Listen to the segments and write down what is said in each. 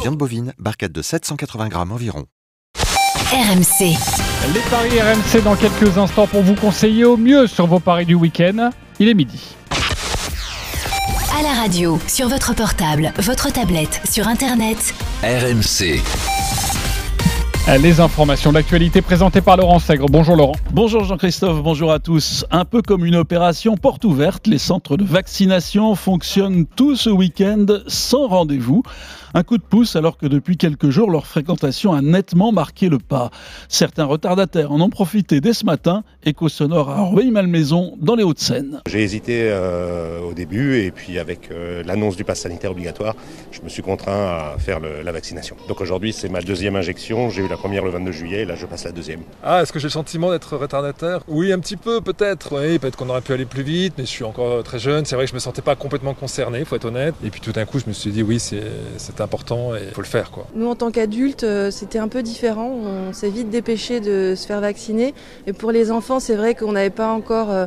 Viande bovine, barquette de 780 grammes environ. RMC. Les paris RMC dans quelques instants pour vous conseiller au mieux sur vos paris du week-end. Il est midi. À la radio, sur votre portable, votre tablette, sur Internet. RMC. Les informations d'actualité présentées par Laurent Sègre. Bonjour Laurent. Bonjour Jean-Christophe, bonjour à tous. Un peu comme une opération porte ouverte, les centres de vaccination fonctionnent tout ce week-end sans rendez-vous. Un coup de pouce alors que depuis quelques jours, leur fréquentation a nettement marqué le pas. Certains retardataires en ont profité dès ce matin. Écho sonore à Rueil-Malmaison dans les Hauts-de-Seine. J'ai hésité euh, au début et puis avec euh, l'annonce du pass sanitaire obligatoire, je me suis contraint à faire le, la vaccination. Donc aujourd'hui, c'est ma deuxième injection. J'ai eu la première le 22 juillet et là, je passe la deuxième. Ah, est-ce que j'ai le sentiment d'être retardataire? Oui, un petit peu peut-être. Oui, peut-être qu'on aurait pu aller plus vite, mais je suis encore très jeune. C'est vrai que je me sentais pas complètement concerné, faut être honnête. Et puis tout d'un coup, je me suis dit oui, c'est important et il faut le faire. Quoi. Nous, en tant qu'adultes, c'était un peu différent. On s'est vite dépêché de se faire vacciner. Et pour les enfants, c'est vrai qu'on n'avait pas encore euh,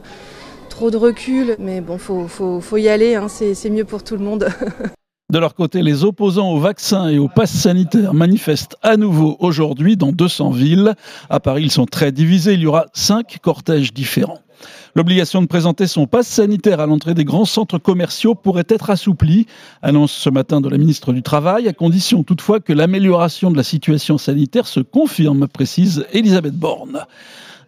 trop de recul. Mais bon, faut, faut, faut y aller. Hein. C'est mieux pour tout le monde. De leur côté, les opposants au vaccin et au pass sanitaire manifestent à nouveau aujourd'hui dans 200 villes. À Paris, ils sont très divisés. Il y aura cinq cortèges différents. L'obligation de présenter son passe sanitaire à l'entrée des grands centres commerciaux pourrait être assouplie, annonce ce matin de la ministre du Travail, à condition toutefois que l'amélioration de la situation sanitaire se confirme, précise Elisabeth Borne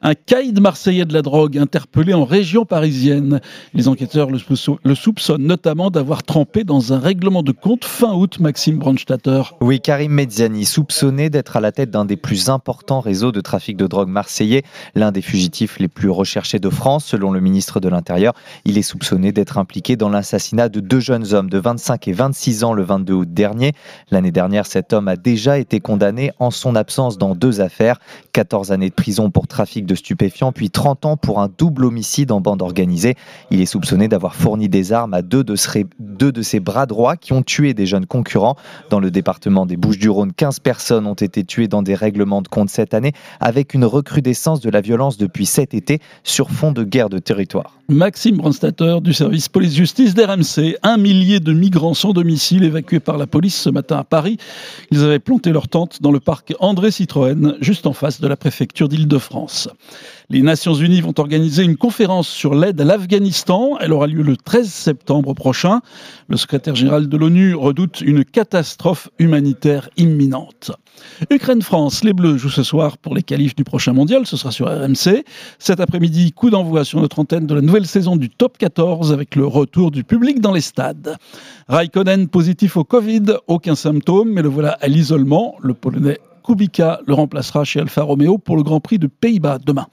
un caïd marseillais de la drogue interpellé en région parisienne. Les enquêteurs le, soupçonnent notamment d'avoir trempé dans un règlement de compte fin août, Maxime Brandstatter. Oui, Karim Medziani, soupçonné d'être à la tête d'un des plus importants réseaux de trafic de drogue marseillais, l'un des fugitifs les plus recherchés de France, selon le ministre de l'Intérieur. Il est soupçonné d'être impliqué dans l'assassinat de deux jeunes hommes de 25 et 26 ans le 22 août dernier. L'année dernière, cet homme a déjà été condamné en son absence dans deux affaires, 14 années de prison pour trafic de stupéfiants, puis 30 ans pour un double homicide en bande organisée. Il est soupçonné d'avoir fourni des armes à deux de, ses, deux de ses bras droits qui ont tué des jeunes concurrents. Dans le département des Bouches-du-Rhône, 15 personnes ont été tuées dans des règlements de compte cette année, avec une recrudescence de la violence depuis cet été sur fond de guerre de territoire. Maxime Brandstatter du service police-justice d'RMC. Un millier de migrants sans domicile évacués par la police ce matin à Paris. Ils avaient planté leur tente dans le parc André Citroën, juste en face de la préfecture d'Île-de-France. Les Nations Unies vont organiser une conférence sur l'aide à l'Afghanistan. Elle aura lieu le 13 septembre prochain. Le secrétaire général de l'ONU redoute une catastrophe humanitaire imminente. Ukraine-France, les Bleus jouent ce soir pour les qualifs du prochain mondial, ce sera sur RMC. Cet après-midi, coup d'envoi sur notre antenne de la nouvelle saison du Top 14 avec le retour du public dans les stades. Raikkonen positif au Covid, aucun symptôme, mais le voilà à l'isolement. Le Polonais Kubica le remplacera chez Alfa Romeo pour le Grand Prix de Pays-Bas demain.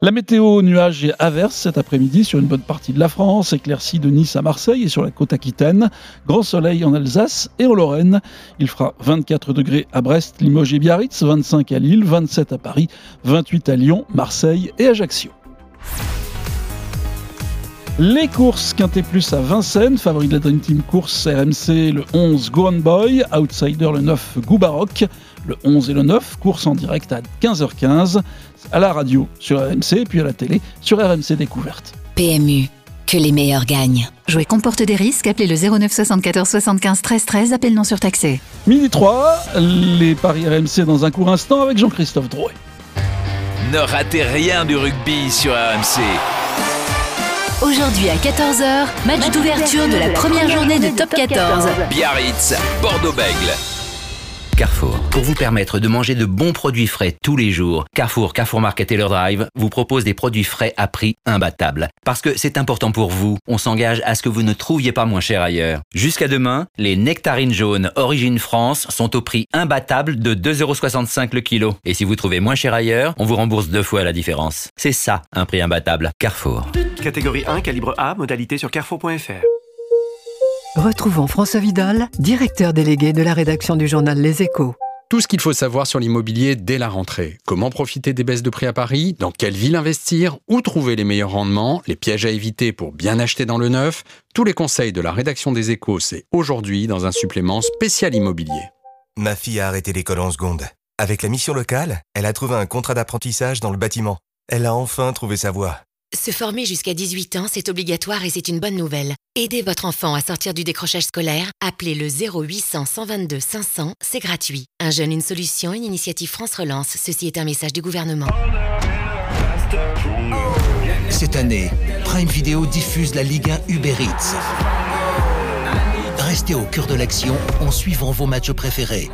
La météo, nuages et averses cet après-midi sur une bonne partie de la France, éclaircie de Nice à Marseille et sur la côte aquitaine. Grand soleil en Alsace et en Lorraine. Il fera 24 degrés à Brest, Limoges et Biarritz, 25 à Lille, 27 à Paris, 28 à Lyon, Marseille et Ajaccio. Les courses Quintet Plus à Vincennes, favori de la Dream Team course RMC le 11 Go Boy, outsider le 9 Goubaroc, le 11 et le 9, course en direct à 15h15 à la radio sur RMC puis à la télé sur RMC Découverte. PMU, que les meilleurs gagnent. Jouer comporte des risques, appelez le 09 74 75 13 13, appel non surtaxé. Midi 3, les paris RMC dans un court instant avec Jean-Christophe Drouet. Ne ratez rien du rugby sur RMC. Aujourd'hui à 14h, match d'ouverture de la première journée de Top 14. Biarritz, Bordeaux-Bègle. Carrefour. Pour vous permettre de manger de bons produits frais tous les jours, Carrefour, Carrefour Market et Drive vous propose des produits frais à prix imbattable. Parce que c'est important pour vous, on s'engage à ce que vous ne trouviez pas moins cher ailleurs. Jusqu'à demain, les nectarines jaunes Origine France sont au prix imbattable de 2,65€ le kilo. Et si vous trouvez moins cher ailleurs, on vous rembourse deux fois la différence. C'est ça, un prix imbattable. Carrefour. Catégorie 1, calibre A, modalité sur carrefour.fr. Retrouvons François Vidal, directeur délégué de la rédaction du journal Les Échos. Tout ce qu'il faut savoir sur l'immobilier dès la rentrée. Comment profiter des baisses de prix à Paris? Dans quelle ville investir? Où trouver les meilleurs rendements? Les pièges à éviter pour bien acheter dans le neuf? Tous les conseils de la rédaction des Échos, c'est aujourd'hui dans un supplément spécial immobilier. Ma fille a arrêté l'école en seconde. Avec la mission locale, elle a trouvé un contrat d'apprentissage dans le bâtiment. Elle a enfin trouvé sa voie. Se former jusqu'à 18 ans, c'est obligatoire et c'est une bonne nouvelle. Aidez votre enfant à sortir du décrochage scolaire. Appelez le 0800 122 500, c'est gratuit. Un jeune, une solution, une initiative France Relance. Ceci est un message du gouvernement. Cette année, Prime Video diffuse la Ligue 1 Uber Eats. Restez au cœur de l'action en suivant vos matchs préférés.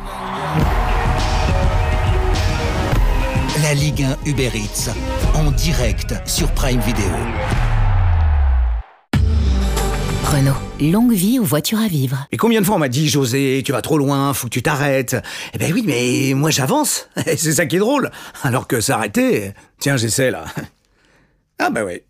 La Ligue 1 Uber Eats, en direct sur Prime Video. Renault, longue vie aux voitures à vivre. Et combien de fois on m'a dit, José, tu vas trop loin, faut que tu t'arrêtes Eh ben oui, mais moi j'avance. C'est ça qui est drôle. Alors que s'arrêter, tiens, j'essaie là. Ah bah oui.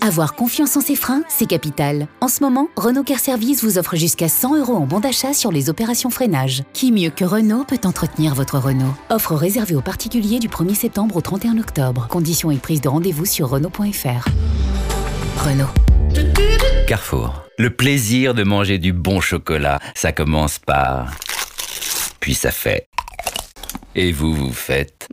Avoir confiance en ses freins, c'est capital. En ce moment, Renault Care Service vous offre jusqu'à 100 euros en bon d'achat sur les opérations freinage. Qui mieux que Renault peut entretenir votre Renault? Offre réservée aux particuliers du 1er septembre au 31 octobre. Conditions et prise de rendez-vous sur Renault.fr. Renault. Carrefour. Le plaisir de manger du bon chocolat, ça commence par... Puis ça fait... Et vous, vous faites...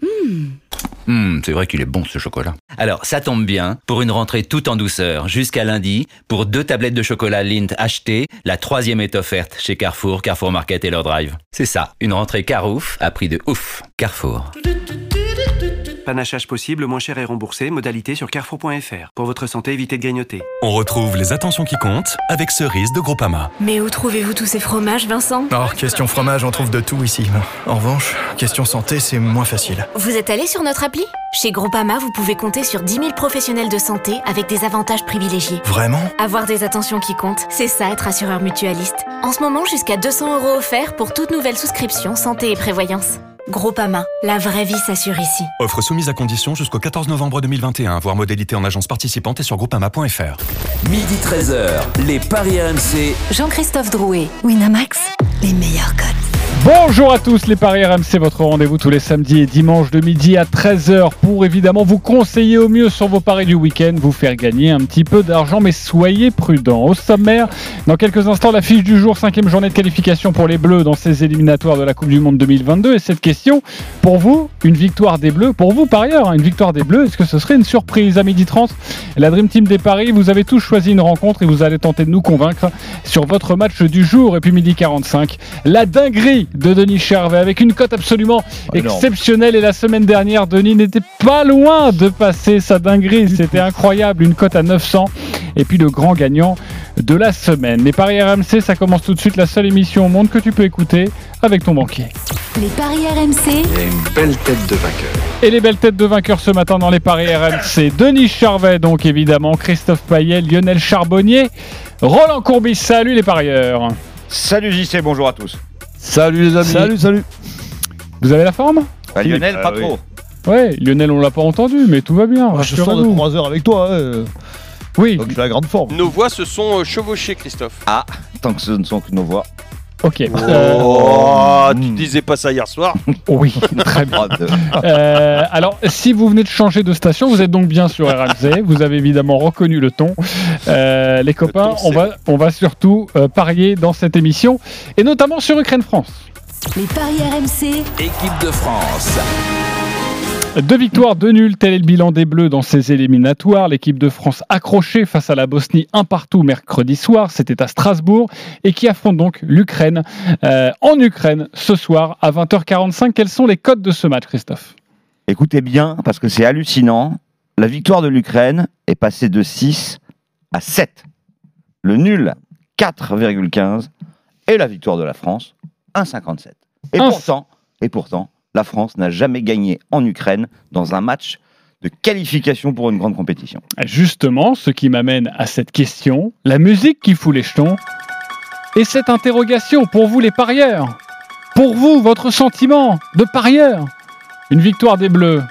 Hum, c'est vrai qu'il est bon ce chocolat. Alors, ça tombe bien, pour une rentrée tout en douceur, jusqu'à lundi, pour deux tablettes de chocolat Lindt achetées, la troisième est offerte chez Carrefour, Carrefour Market et leur drive. C'est ça, une rentrée carouf à prix de ouf. Carrefour. Panachage possible, moins cher et remboursé. Modalité sur carrefour.fr. Pour votre santé, évitez de grignoter. On retrouve les attentions qui comptent avec Cerise de Groupama. Mais où trouvez-vous tous ces fromages, Vincent? Oh, question fromage, on trouve de tout ici. En revanche, question santé, c'est moins facile. Vous êtes allé sur notre appli? Chez Groupama, vous pouvez compter sur 10 000 professionnels de santé avec des avantages privilégiés. Vraiment? Avoir des attentions qui comptent, c'est ça être assureur mutualiste. En ce moment, jusqu'à 200 euros offerts pour toute nouvelle souscription santé et prévoyance. Groupama, la vraie vie s'assure ici. Offre soumise à condition jusqu'au 14 novembre 2021. Voir modalité en agence participante et sur groupama.fr. Midi 13h, les Paris RMC. Jean-Christophe Drouet, Winamax, les meilleurs codes. Bonjour à tous les Paris RMC, votre rendez-vous tous les samedis et dimanches de midi à 13h pour évidemment vous conseiller au mieux sur vos paris du week-end, vous faire gagner un petit peu d'argent, mais soyez prudents. Au sommaire, dans quelques instants, la fiche du jour, cinquième journée de qualification pour les Bleus dans ces éliminatoires de la Coupe du Monde 2022. Et cette question, pour vous, une victoire des Bleus, pour vous par ailleurs, hein, une victoire des Bleus, est-ce que ce serait une surprise à midi 30 La Dream Team des Paris, vous avez tous choisi une rencontre et vous allez tenter de nous convaincre sur votre match du jour. Et puis midi 45, la dinguerie de Denis Charvet avec une cote absolument Énorme. exceptionnelle. Et la semaine dernière, Denis n'était pas loin de passer sa dinguerie. C'était incroyable, une cote à 900. Et puis le grand gagnant de la semaine. Les Paris RMC, ça commence tout de suite. La seule émission au monde que tu peux écouter avec ton banquier. Les paris RMC, Il y a une belle tête de vainqueur. Et les belles têtes de vainqueurs ce matin dans les paris RMC. Denis Charvet, donc évidemment, Christophe Payet, Lionel Charbonnier, Roland Courbis. Salut les parieurs. Salut JC, bonjour à tous. Salut les amis. Salut, salut. Vous avez la forme? Bah, Lionel, Ah pas trop. Ouais, Lionel, on l'a pas entendu, mais tout va bien. Ah, je sors de rassurez-vous. 3 heures avec toi. Oui. Donc à la grande forme. Nos voix se sont euh, chevauchées, Christophe. Ah, tant que ce ne sont que nos voix. Ok. Oh, Hmm. tu disais pas ça hier soir. Oui, très bien. Euh, alors, si vous venez de changer de station, vous êtes donc bien sur RMC. Vous avez évidemment reconnu le ton. Euh, les copains, on va, on va surtout euh, parier dans cette émission, et notamment sur Ukraine-France. les paris RMC, Équipe de France. Deux victoires, deux nuls, tel est le bilan des Bleus dans ces éliminatoires. L'équipe de France accrochée face à la Bosnie un partout mercredi soir, c'était à Strasbourg, et qui affronte donc l'Ukraine euh, en Ukraine ce soir à 20h45. Quels sont les codes de ce match, Christophe? Écoutez bien, parce que c'est hallucinant. La victoire de l'Ukraine est passée de 6 à 7. Le nul, 4,15. Et la victoire de la France, 1,57. Et pourtant, et pourtant, la France n'a jamais gagné en Ukraine dans un match de qualification pour une grande compétition. Justement, ce qui m'amène à cette question, la musique qui fout les jetons, et cette interrogation pour vous les parieurs, pour vous, votre sentiment de parieur, une victoire des Bleus,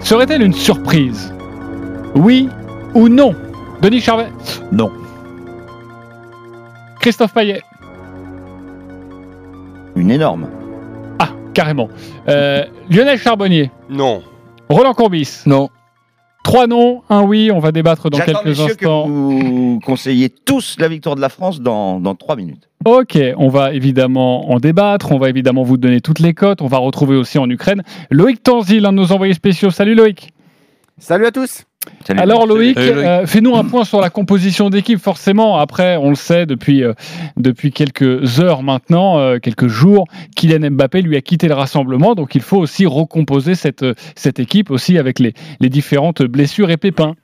serait-elle une surprise? Oui ou non? Denis Charvet? Non. Christophe Payet? Une énorme. Carrément. Euh, Lionel Charbonnier Non. Roland Courbis Non. Trois noms, un oui, on va débattre dans J'attends, quelques messieurs, instants. que vous conseillez tous la victoire de la France dans, dans 3 minutes. Ok, on va évidemment en débattre, on va évidemment vous donner toutes les cotes, on va retrouver aussi en Ukraine Loïc Tanzil, un de nos envoyés spéciaux. Salut Loïc Salut à tous. Alors Loïc, euh, fais-nous un point sur la composition d'équipe. Forcément, après, on le sait depuis, euh, depuis quelques heures maintenant, euh, quelques jours, Kylian Mbappé lui a quitté le rassemblement. Donc il faut aussi recomposer cette, cette équipe aussi avec les, les différentes blessures et pépins.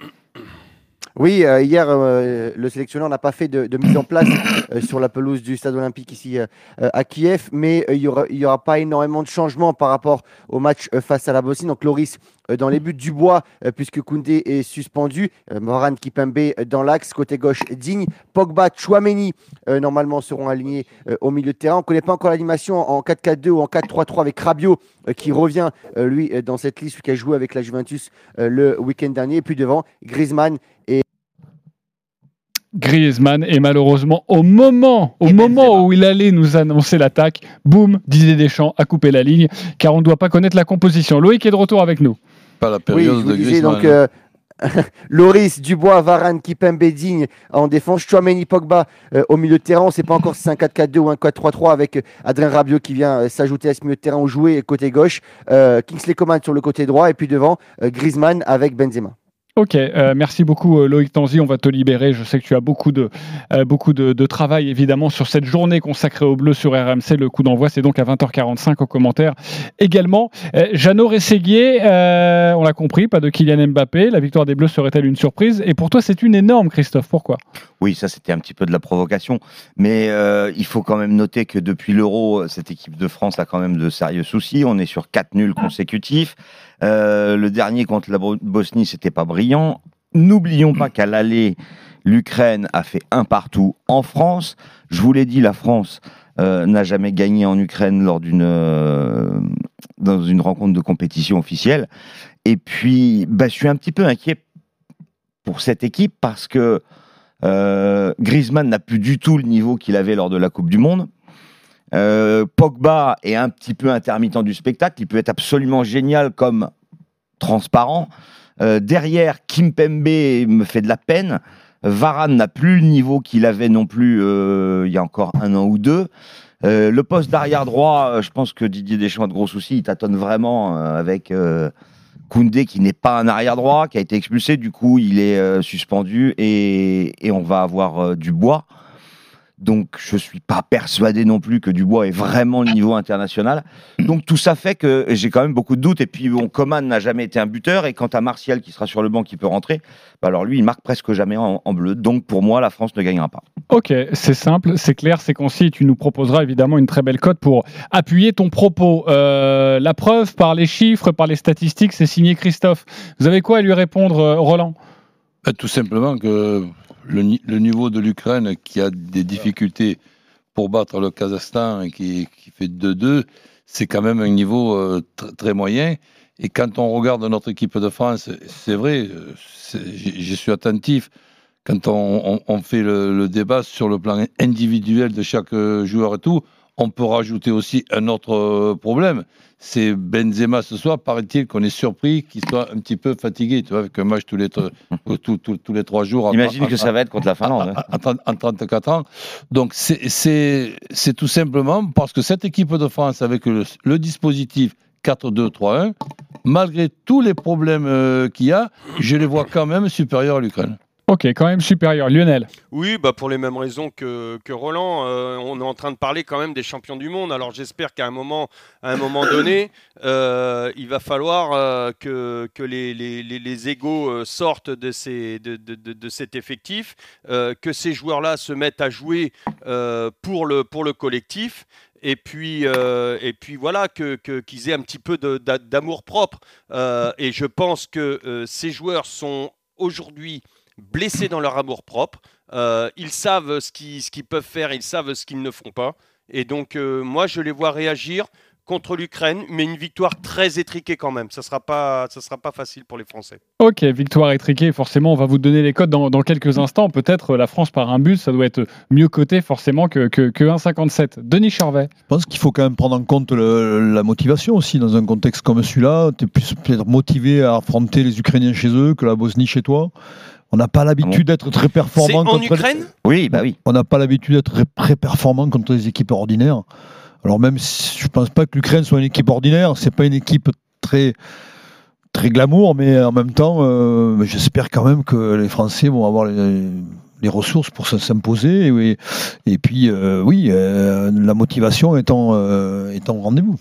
Oui, euh, hier, euh, le sélectionneur n'a pas fait de, mise en place euh, sur la pelouse du stade olympique ici à Kiev, mais il n'y aura, pas énormément de changements par rapport au match face à la Bosnie. Donc, Loris dans les buts du bois, euh, puisque Koundé est suspendu. Moran Kipembe dans l'axe, côté gauche, Digne. Pogba, Chouameni, normalement, seront alignés au milieu de terrain. On ne connaît pas encore l'animation en 4-4-2 ou en 4-3-3 avec Rabiot, qui revient, lui, dans cette liste, qui a joué avec la Juventus le week-end dernier. Et puis devant, Griezmann Griezmann et malheureusement au moment au moment où il allait nous annoncer l'attaque, boum, Didier Deschamps a coupé la ligne car on ne doit pas connaître la composition. Loïc est de retour avec nous. Pas la Oui, période je vous de disais Griezmann. donc euh, Loris, Dubois, Varane, Kipembe, Digne en défense, Chouameni, Pogba euh, au milieu de terrain. On ne sait pas encore si c'est un 4-4-2 ou un 4-3-3 avec euh, Adrien Rabiot qui vient euh, s'ajouter à ce milieu de terrain ou jouer côté gauche, euh, Kingsley Coman sur le côté droit et puis devant euh, Griezmann avec Benzema. Ok, euh, merci beaucoup euh, Loïc Tanzi, on va te libérer. Je sais que tu as beaucoup de, euh, beaucoup de, travail évidemment sur cette journée consacrée au bleu sur RMC. Le coup d'envoi c'est donc à 20h45 aux commentaires également. Jeannot Rességuier, on l'a compris, pas de Kylian Mbappé. La victoire des Bleus serait-elle une surprise? Et pour toi c'est une énorme Christophe, pourquoi? Oui, ça c'était un petit peu de la provocation, mais il faut quand même noter que depuis l'Euro, cette équipe de France a quand même de sérieux soucis. On est sur quatre nuls consécutifs. Euh, le dernier contre la Bo- Bosnie, c'était pas brillant. N'oublions pas qu'à l'aller, l'Ukraine a fait un partout en France. Je vous l'ai dit, la France euh, n'a jamais gagné en Ukraine lors d'une euh, dans une rencontre de compétition officielle. Et puis, bah, je suis un petit peu inquiet pour cette équipe parce que Griezmann n'a plus du tout le niveau qu'il avait lors de la Coupe du Monde. Euh, Pogba est un petit peu intermittent du spectacle. Il peut être absolument génial comme transparent. Euh, derrière, Kimpembe me fait de la peine. Varane n'a plus le niveau qu'il avait non plus euh, il y a encore un an ou deux. Le poste d'arrière droit, je pense que Didier Deschamps a de gros soucis. Il tâtonne vraiment avec Koundé qui n'est pas un arrière droit, qui a été expulsé. Du coup, il est suspendu et, on va avoir euh, Dubois. Donc, je suis pas persuadé non plus que Dubois est vraiment le niveau international. Donc, tout ça fait que j'ai quand même beaucoup de doutes. Et puis, bon, Coman n'a jamais été un buteur. Et quant à Martial qui sera sur le banc, qui peut rentrer, bah alors lui, il marque presque jamais en, en bleu. Donc, pour moi, la France ne gagnera pas. Ok, c'est simple, c'est clair, c'est concis. Tu nous proposeras évidemment une très belle cote pour appuyer ton propos. Euh, la preuve par les chiffres, par les statistiques, c'est signé Christophe. Vous avez quoi à lui répondre, euh, Roland? Bah, Tout simplement que le, ni- le niveau de l'Ukraine qui a des difficultés pour battre le Kazakhstan et qui, fait 2-2, c'est quand même un niveau euh, tr- très moyen. Et quand on regarde notre équipe de France, c'est vrai, euh, j'y suis attentif. Quand on, fait le, le débat sur le plan individuel de chaque euh, joueur et tout, on peut rajouter aussi un autre euh, problème. C'est Benzema ce soir, paraît-il qu'on est surpris qu'il soit un petit peu fatigué, tu vois, avec un match tous les, tr- tous- tous- tous les trois jours. en- Imagine que ça va être contre la Finlande. hein. en, en- en 34 ans. Donc, c'est tout simplement parce que cette équipe de France, avec le, le dispositif 4-2-3-1, malgré tous les problèmes euh, qu'il y a, je les vois quand même supérieurs à l'Ukraine. Ok, quand même supérieur. Lionel Oui, bah pour les mêmes raisons que, que Roland, euh, on est en train de parler quand même des champions du monde. Alors j'espère qu'à un moment, à un moment donné, euh, il va falloir euh, que, que les, les, les, les égos euh, sortent de, ces, de, de, de, de cet effectif, que ces joueurs-là se mettent à jouer pour, le, pour le collectif. Et puis, euh, et puis voilà, que, que- qu'ils aient un petit peu d'amour propre. Euh, et je pense que euh, ces joueurs sont aujourd'hui blessés dans leur amour propre. Euh, ils savent ce qu'ils, ce qu'ils peuvent faire, ils savent ce qu'ils ne font pas. Et donc, euh, moi, je les vois réagir contre l'Ukraine, mais une victoire très étriquée quand même. Ça ne sera, pas- ça sera pas facile pour les Français. Ok, victoire étriquée, forcément, on va vous donner les codes dans, dans quelques instants. Peut-être euh, la France par un but, ça doit être mieux coté forcément que, que, que 1,57. Denis Charvet Je pense qu'il faut quand même prendre en compte le- la motivation aussi. Dans un contexte comme celui-là, tu es plus peut-être motivé à affronter les Ukrainiens chez eux que la Bosnie chez toi. On n'a pas l'habitude d'être très performant. C'est en contre les- Ukraine Oui, bah oui. On n'a pas l'habitude d'être très- très performant contre les équipes ordinaires. Alors même si je pense pas que l'Ukraine soit une équipe ordinaire, c'est pas une équipe très très glamour, mais en même temps, euh, j'espère quand même que les Français vont avoir les, les ressources pour s'imposer. Et, et puis, euh, oui, euh, la motivation est en, euh, est en rendez-vous.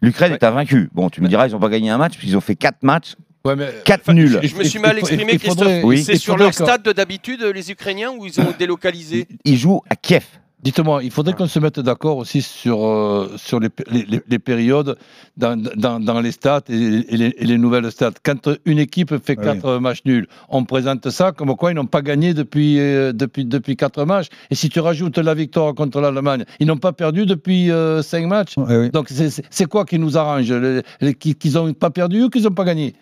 L'Ukraine est invaincue. Bon, tu me diras, ils n'ont pas gagné un match, puisqu'ils ont fait 4 matchs, Ouais, mais 4 nuls. Je me suis mal exprimé, Christophe. faudrait- Oui. C'est sur leur que- stade d'habitude, les Ukrainiens, ou ils ont délocalisé Ils jouent à Kiev. Dites-moi, il faudrait qu'on se mette d'accord aussi sur, euh, sur les, les- les- les périodes dans, dans- dans les stats et, et les, et les nouvelles stats. Quand une équipe fait Oui. quatre matchs nuls, on présente ça comme quoi ils n'ont pas gagné depuis, euh, depuis, depuis quatre matchs. Et si tu rajoutes la victoire contre l'Allemagne, ils n'ont pas perdu depuis euh, cinq matchs. Oui. Donc c'est- quoi qui nous arrange? Qu'ils n'ont pas perdu ou qu'ils n'ont pas gagné?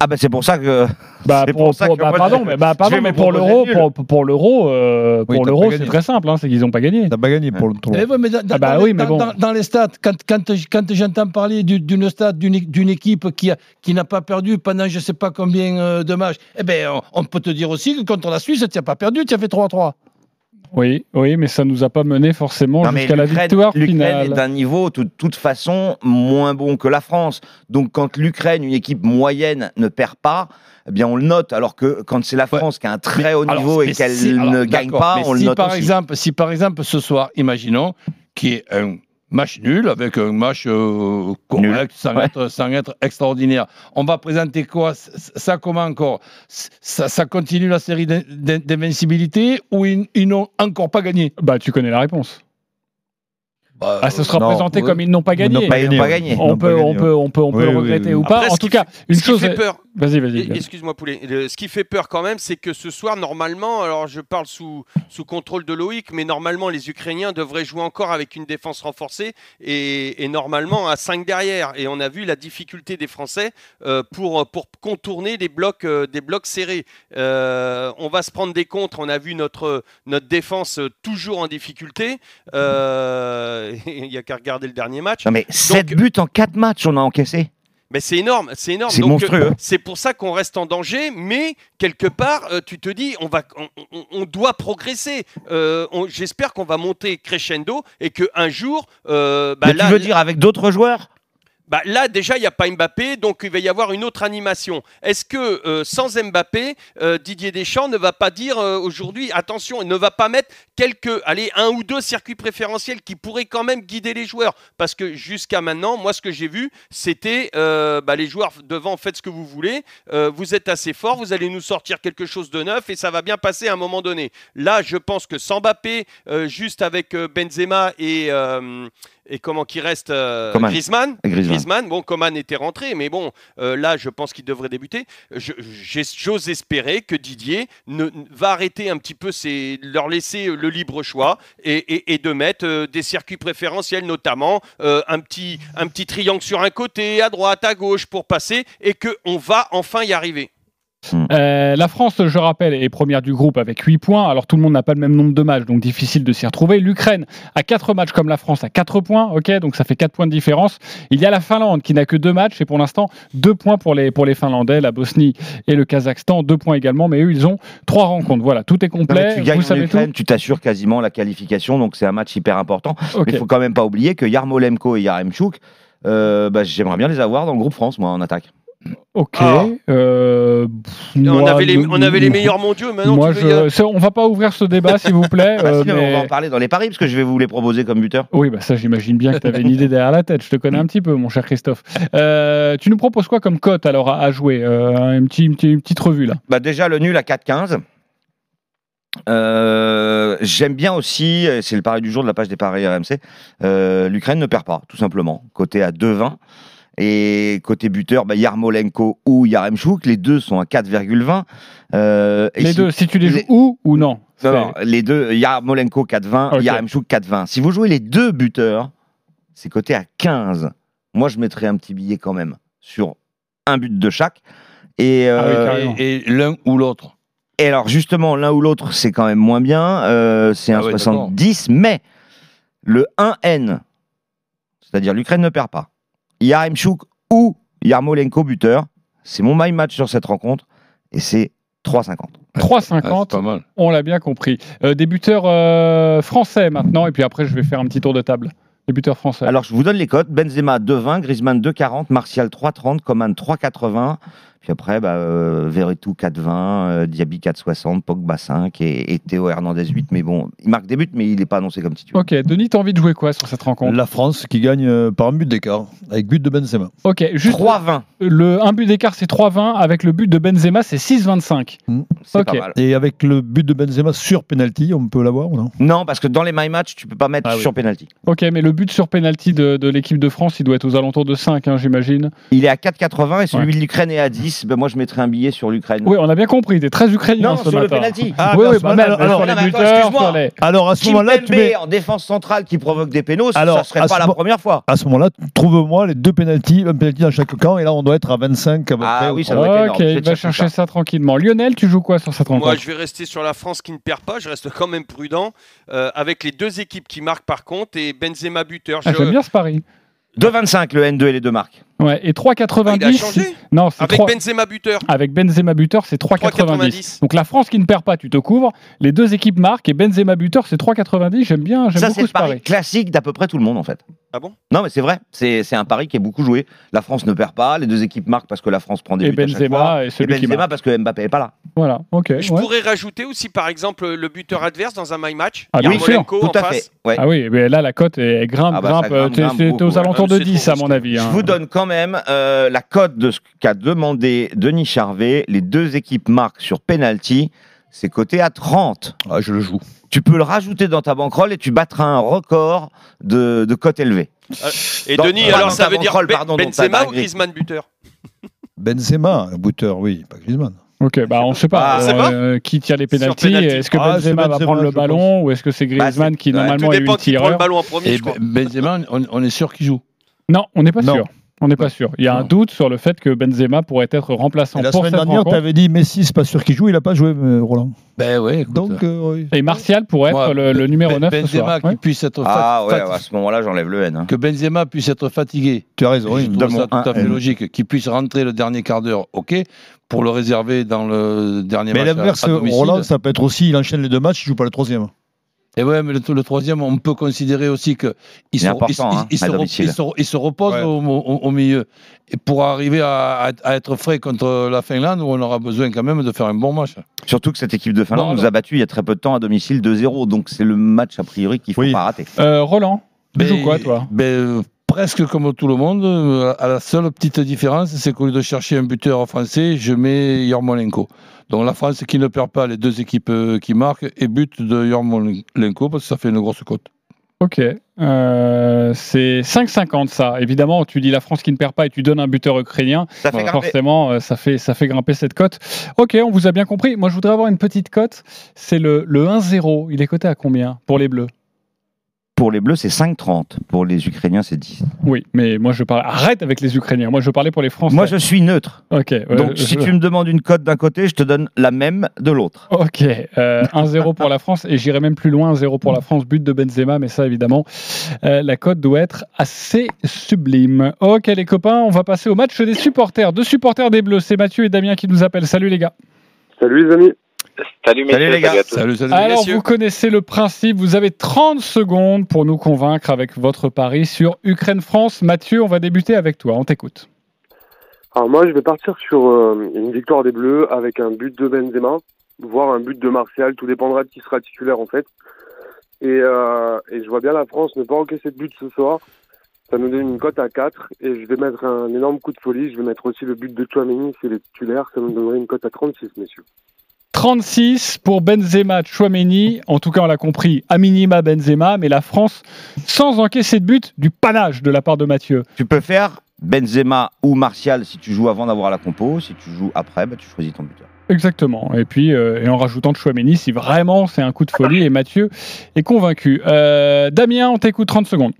Ah ben c'est pour ça que. Bah, c'est pour, pour ça pour- que bah, pardon, mais, bah, pardon, mais pour l'euro, pour, pour l'euro, euh, Oui, pour l'euro, c'est très simple, hein, c'est qu'ils n'ont pas gagné. T'as pas gagné pour le tour. Ouais, mais dans, Ah bah dans oui, les, mais dans- bon. dans- dans les stats, quand, quand, quand j'entends parler du- d'une stat d'une équipe qui, a- qui n'a pas perdu pendant je ne sais pas combien euh, de matchs, eh ben, on, on peut te dire aussi que contre la Suisse, tu n'as pas perdu, tu as fait 3-3. Oui, oui, mais ça nous a pas mené forcément jusqu'à la victoire L'Ukraine est finale. d'un niveau, de toute façon, moins bon que la France. Donc, quand l'Ukraine, une équipe moyenne, ne perd pas, eh bien, on le note. Alors que quand c'est la France qui a un très haut Alors, niveau et qu'elle si- ne gagne pas, mais on le si note par aussi. Exemple, si par exemple ce soir, imaginons qu'il y ait un match nul avec un match euh, correct, sans, Ouais. être, sans être extraordinaire, on va présenter quoi? Ça comment encore? Ça, ça continue la série d'in- d'in- d'invincibilité ou ils, ils n'ont encore pas gagné? Bah, tu connais la réponse. Ah, ce sera non, présenté oui. comme ils n'ont pas Ils gagné. pas Ils n'ont pas gagné. Ils On n'ont peut, pas on gagné, peut, on peut, on peut Oui, le regretter oui. ou pas. Après, en tout cas, une ce qui chose. fait peur. Vas-y, vas-y. Excuse-moi, Poulet. Le- ce qui fait peur quand même, c'est que ce soir, normalement, alors je parle sous, sous contrôle de Loïc, mais normalement, les Ukrainiens devraient jouer encore avec une défense renforcée et, et normalement à 5 derrière. Et on a vu la difficulté des Français euh, pour, pour contourner des blocs, euh, des blocs serrés. Euh, on va se prendre des contres. On a vu notre, notre défense toujours en difficulté. Euh, Il n'y a qu'à regarder le dernier match. Non, mais 7 buts en 4 matchs, on a encaissé. Mais c'est énorme, c'est énorme. C'est monstrueux. euh, C'est pour ça qu'on reste en danger, mais quelque part, euh, tu te dis, on va, on, on- on doit progresser. Euh, J'espère qu'on va monter crescendo et que un jour, euh, bah Mais là, tu veux dire avec d'autres joueurs? Bah là, déjà, il n'y a pas Mbappé, donc il va y avoir une autre animation. Est-ce que euh, sans Mbappé, euh, Didier Deschamps ne va pas dire euh, aujourd'hui, attention, il ne va pas mettre quelques, allez, un ou deux circuits préférentiels qui pourraient quand même guider les joueurs? Parce que jusqu'à maintenant, moi, ce que j'ai vu, c'était bah, les joueurs devant, faites ce que vous voulez, vous êtes assez fort, vous allez nous sortir quelque chose de neuf et ça va bien passer à un moment donné. Là, je pense que sans Mbappé, juste avec Benzema et, et comment qui reste euh, Coman. Griezmann, Griezmann. Griezmann, bon, Coman était rentré, mais bon, euh, là, je pense qu'il devrait débuter. J'ose espérer que Didier ne, ne- va arrêter un petit peu, ses, leur laisser euh, le libre choix et, et- et de mettre euh, des circuits préférentiels, notamment un, petit, un petit triangle sur un côté, à droite, à gauche pour passer, et qu'on va enfin y arriver. Euh, la France, je rappelle, est première du groupe avec 8 points. Alors tout le monde n'a pas le même nombre de matchs, donc difficile de s'y retrouver. L'Ukraine a 4 matchs comme la France à 4 points, ok, donc ça fait 4 points de différence. Il y a la Finlande qui n'a que 2 matchs et pour l'instant 2 points pour les, pour les Finlandais, la Bosnie et le Kazakhstan, 2 points également, mais eux ils ont 3 rencontres. Voilà, tout est Non, complet. tu gagnes Vous en savez Ukraine, tout. tu t'assures quasiment la qualification, donc c'est un match hyper important. Mais il faut quand même pas oublier que Yarmolenko et Yaremchuk, euh, bah, j'aimerais bien les avoir dans le groupe France, moi, en attaque. Ok. Ah. euh, on, moi, avait les, le- on avait les meilleurs mondiaux, maintenant Moi, tu veux je, ça, on va pas ouvrir ce débat, s'il vous plaît. Bah, euh, mais- On va en parler dans les paris, parce que je vais vous les proposer comme buteur. Oui, bah ça, j'imagine bien que tu avais une idée derrière la tête. Je te connais un petit peu, mon cher Christophe. Euh, tu nous proposes quoi comme cote alors à, à jouer Euh, une, petite, une petite- une petite revue là? Bah, déjà, le nul à 4-15. Euh, J'aime bien aussi, c'est le pari du jour de la page des paris RMC, euh, l'Ukraine ne perd pas, tout simplement. Côté à 2,20. Et côté buteur, bah, Yarmolenko ou Yaremchuk, les deux sont à 4,20. Euh, Les si- deux, si tu les joues les- où ou non Non, non, les deux, Yarmolenko 4,20, Ok. Yaremchuk 4,20. Si vous jouez les deux buteurs, c'est coté à 15. Moi, je mettrais un petit billet quand même sur un but de chaque. Et, Ah oui, euh. Et, et l'un ou l'autre. et alors, justement, l'un ou l'autre, c'est quand même moins bien. euh, c'est un Ah ouais, 70, mais le 1N, c'est-à-dire l'Ukraine ne perd pas. Yaremchuk ou Yarmolenko buteur, c'est mon my match sur cette rencontre et c'est 3,50. 3,50. pas mal. on l'a bien compris. Euh, des buteurs euh, français maintenant, et puis après, je vais faire un petit tour de table. Les buteurs français. Alors, je vous donne les cotes. Benzema 2,20, Griezmann 2,40, Martial 3,30, Coman 3,80. Puis après, bah, euh, Verretou 4,20, euh, Diaby 4,60, Pogba 5 et, et Théo Hernandez 8. Mais bon, il marque des buts, mais il n'est pas annoncé comme titulaire. Ok, Denis, t'as envie de jouer quoi sur cette rencontre? La France qui gagne euh, par un but d'écart, avec but de Benzema. Ok, juste 3,20. le un but d'écart c'est 3-20 avec le but de Benzema c'est 6-25. C'est Ok. pas mal. Et avec le but de Benzema sur penalty, on peut l'avoir ou non? Non, parce que dans les my match, tu peux pas mettre Ah oui. sur penalty. Ok, mais le but sur penalty de, de l'équipe de France, il doit être aux alentours de 5, hein, j'imagine. Il est à 4,80 et celui Ouais. de l'Ukraine est à 10. Ben, moi, je mettrais un billet sur l'Ukraine. Oui, on a bien compris, t'es très ukrainien Non, ce sur le penalty. Ah, oui, mais oui, bah, même, alors- les non, mais attends, les... Alors à ce moment-là, tu mets. en défense centrale qui provoque des pénaux, Alors, ça serait pas la première fois. À ce moment-là, trouve-moi les deux pénalties, un pénalty dans chaque camp, et là on doit être à 25 à peu Ah près. oui, ou ça doit être énorme. Ok, il va chercher ça. tranquillement. Lionel, tu joues quoi sur cette rencontre Moi, je vais rester sur la France qui ne perd pas. Je reste quand même prudent euh, avec les deux équipes qui marquent par contre et Benzema buteur. Ah, J'aime bien ce pari. 2,25 le N2 et les deux marques. Ouais, et 3,90. Ah, il a changé Non, c'est avec 3... Benzema buteur. Avec Benzema buteur, c'est 3,90. 3,90. Donc la France qui ne perd pas, tu te couvres. Les deux équipes marquent et Benzema buteur, c'est 3,90. J'aime bien, j'aime Ça, beaucoup c'est le ce pari. pari classique d'à peu près tout le monde, en fait. Ah bon? Non, mais c'est vrai. C'est c'est un pari qui est beaucoup joué. La France ne perd pas. Les deux équipes marquent parce que la France prend des Et buts à chaque Benzema fois. est celui et qui Benzema marque. parce que Mbappé n'est pas là. Voilà, ok. Je ouais. pourrais rajouter aussi, par exemple, le buteur adverse dans un my match. Ah, bien sûr, en Tout à face. fait. Ouais. Ah oui, mais là la cote est grimpe, Ah bah, ça grimpe. grimpe, T'es- grimpe t'es- t'es beaucoup, aux ouais. alentours Ah, de c'est 10 trop à mon risqué. avis. Je hein. vous donne quand même euh, la cote de ce qu'a demandé Denis Charvet. Les deux équipes marquent sur penalty. C'est coté à 30. Ah, je le joue. Tu peux le rajouter dans ta banquerolle et tu battras un record de, de cote élevée. Euh, Et Dans- Denis, alors dans ça ta veut dire banquerolle, Be- pardon, dans ta Benzema ou dinguerie. Griezmann buteur? Benzema, le buteur, oui, pas Griezmann. Ok, bah on sait pas, Ah, pas euh, qui tire les pénalties? penalty. Est-ce que Ah, Benzema va Benzema, prendre le je ballon ou est-ce que c'est Griezmann Bah, qui c'est- ouais, normalement Tout est dépend qui prend le tireur ballon en premier, Et je crois. Ben- Benzema, on, on est sûr qu'il joue. Non, on n'est pas Non. sûr. On n'est pas sûr. Il y a un doute sur le fait que Benzema pourrait être remplaçant Et la pour semaine cette dernière, tu avais dit Messi, c'est pas sûr qu'il joue, il a pas joué, euh, Roland. Ben oui, écoute, Donc, euh, oui. Et Martial pourrait être moi, le, le numéro Ben- 9 ce Benzema qui Ouais. puisse être Ah fat- ouais, à ce moment-là, j'enlève le N. hein. que Benzema puisse être fatigué. tu as raison. Je oui. trouve ça tout à fait N. logique. Qu'il puisse rentrer le dernier quart d'heure, ok. Pour le réserver dans le dernier Mais match. à- l'inverse. Roland, ça peut être aussi, il enchaîne les deux matchs, il joue pas le troisième. Et ouais, mais le, le troisième, on peut considérer aussi que il C'est se, hein, se à re- domicile. il se- il se repose Ouais. au, au- au milieu. Et pour arriver à, être frais contre la Finlande, où on aura besoin quand même de faire un bon match. Surtout que cette équipe de Finlande nous a battu il y a très peu de temps à domicile 2-0. Donc c'est le match a priori qu'il faut Oui. pas rater. Euh, Roland, tu joues quoi toi? ben, euh, Presque comme tout le monde, euh, à la seule petite différence, c'est qu'au lieu de chercher un buteur français, je mets Yarmolenko. Donc la France qui ne perd pas les deux équipes euh, qui marquent et but de Yarmolenko parce que ça fait une grosse cote. Ok. Euh, c'est 5,50 ça. Évidemment, tu dis la France qui ne perd pas et tu donnes un buteur ukrainien. Ça fait Euh, grimper. forcément, euh, ça fait, ça fait grimper cette cote. Ok, on vous a bien compris. Moi, je voudrais avoir une petite cote. C'est le, le 1-0. Il est coté à combien pour les Bleus? Pour les Bleus, c'est 5-30. Pour les Ukrainiens, c'est 10. Oui, mais moi, je parle. Arrête avec les Ukrainiens. Moi, je parlais pour les Français. Moi, je suis neutre. Ok. ouais, Donc, je- si tu me demandes une cote d'un côté, je te donne la même de l'autre. Ok, euh, 1-0 pour la France et j'irai même plus loin, 1-0 pour la France, but de Benzema, mais ça évidemment, euh, la cote doit être assez sublime. Ok les copains, on va passer au match des supporters, deux supporters des Bleus, c'est Mathieu et Damien qui nous appellent. Salut les gars. Salut les amis. Salut, Salut les gars. Salut, salut. Alors messieurs. vous connaissez le principe, vous avez 30 secondes pour nous convaincre avec votre pari sur Ukraine-France. Mathieu, on va débuter avec toi, on t'écoute. Alors moi, je vais partir sur euh, une victoire des Bleus avec un but de Benzema, voire un but de Martial. Tout dépendra de qui sera titulaire en fait. Et, euh, et je vois bien la France ne pas encaisser de but ce soir. Ça nous donne une cote à 4 et je vais mettre un énorme coup de folie. Je vais mettre aussi le but de Chouameni, c'est les titulaires. Ça nous donnerait une cote à 36, messieurs. 36 pour Benzema, Chouameni, en tout cas on l'a compris, à minima Benzema, mais la France sans encaisser de but, du panache de la part de Mathieu. Tu peux faire Benzema ou Martial si tu joues avant d'avoir la compo. Si tu joues après, bah, tu choisis ton buteur. Exactement. Et puis, euh, et en rajoutant Chouameni, si vraiment c'est un coup de folie, et Mathieu est convaincu. Euh, Damien, on t'écoute 30 secondes.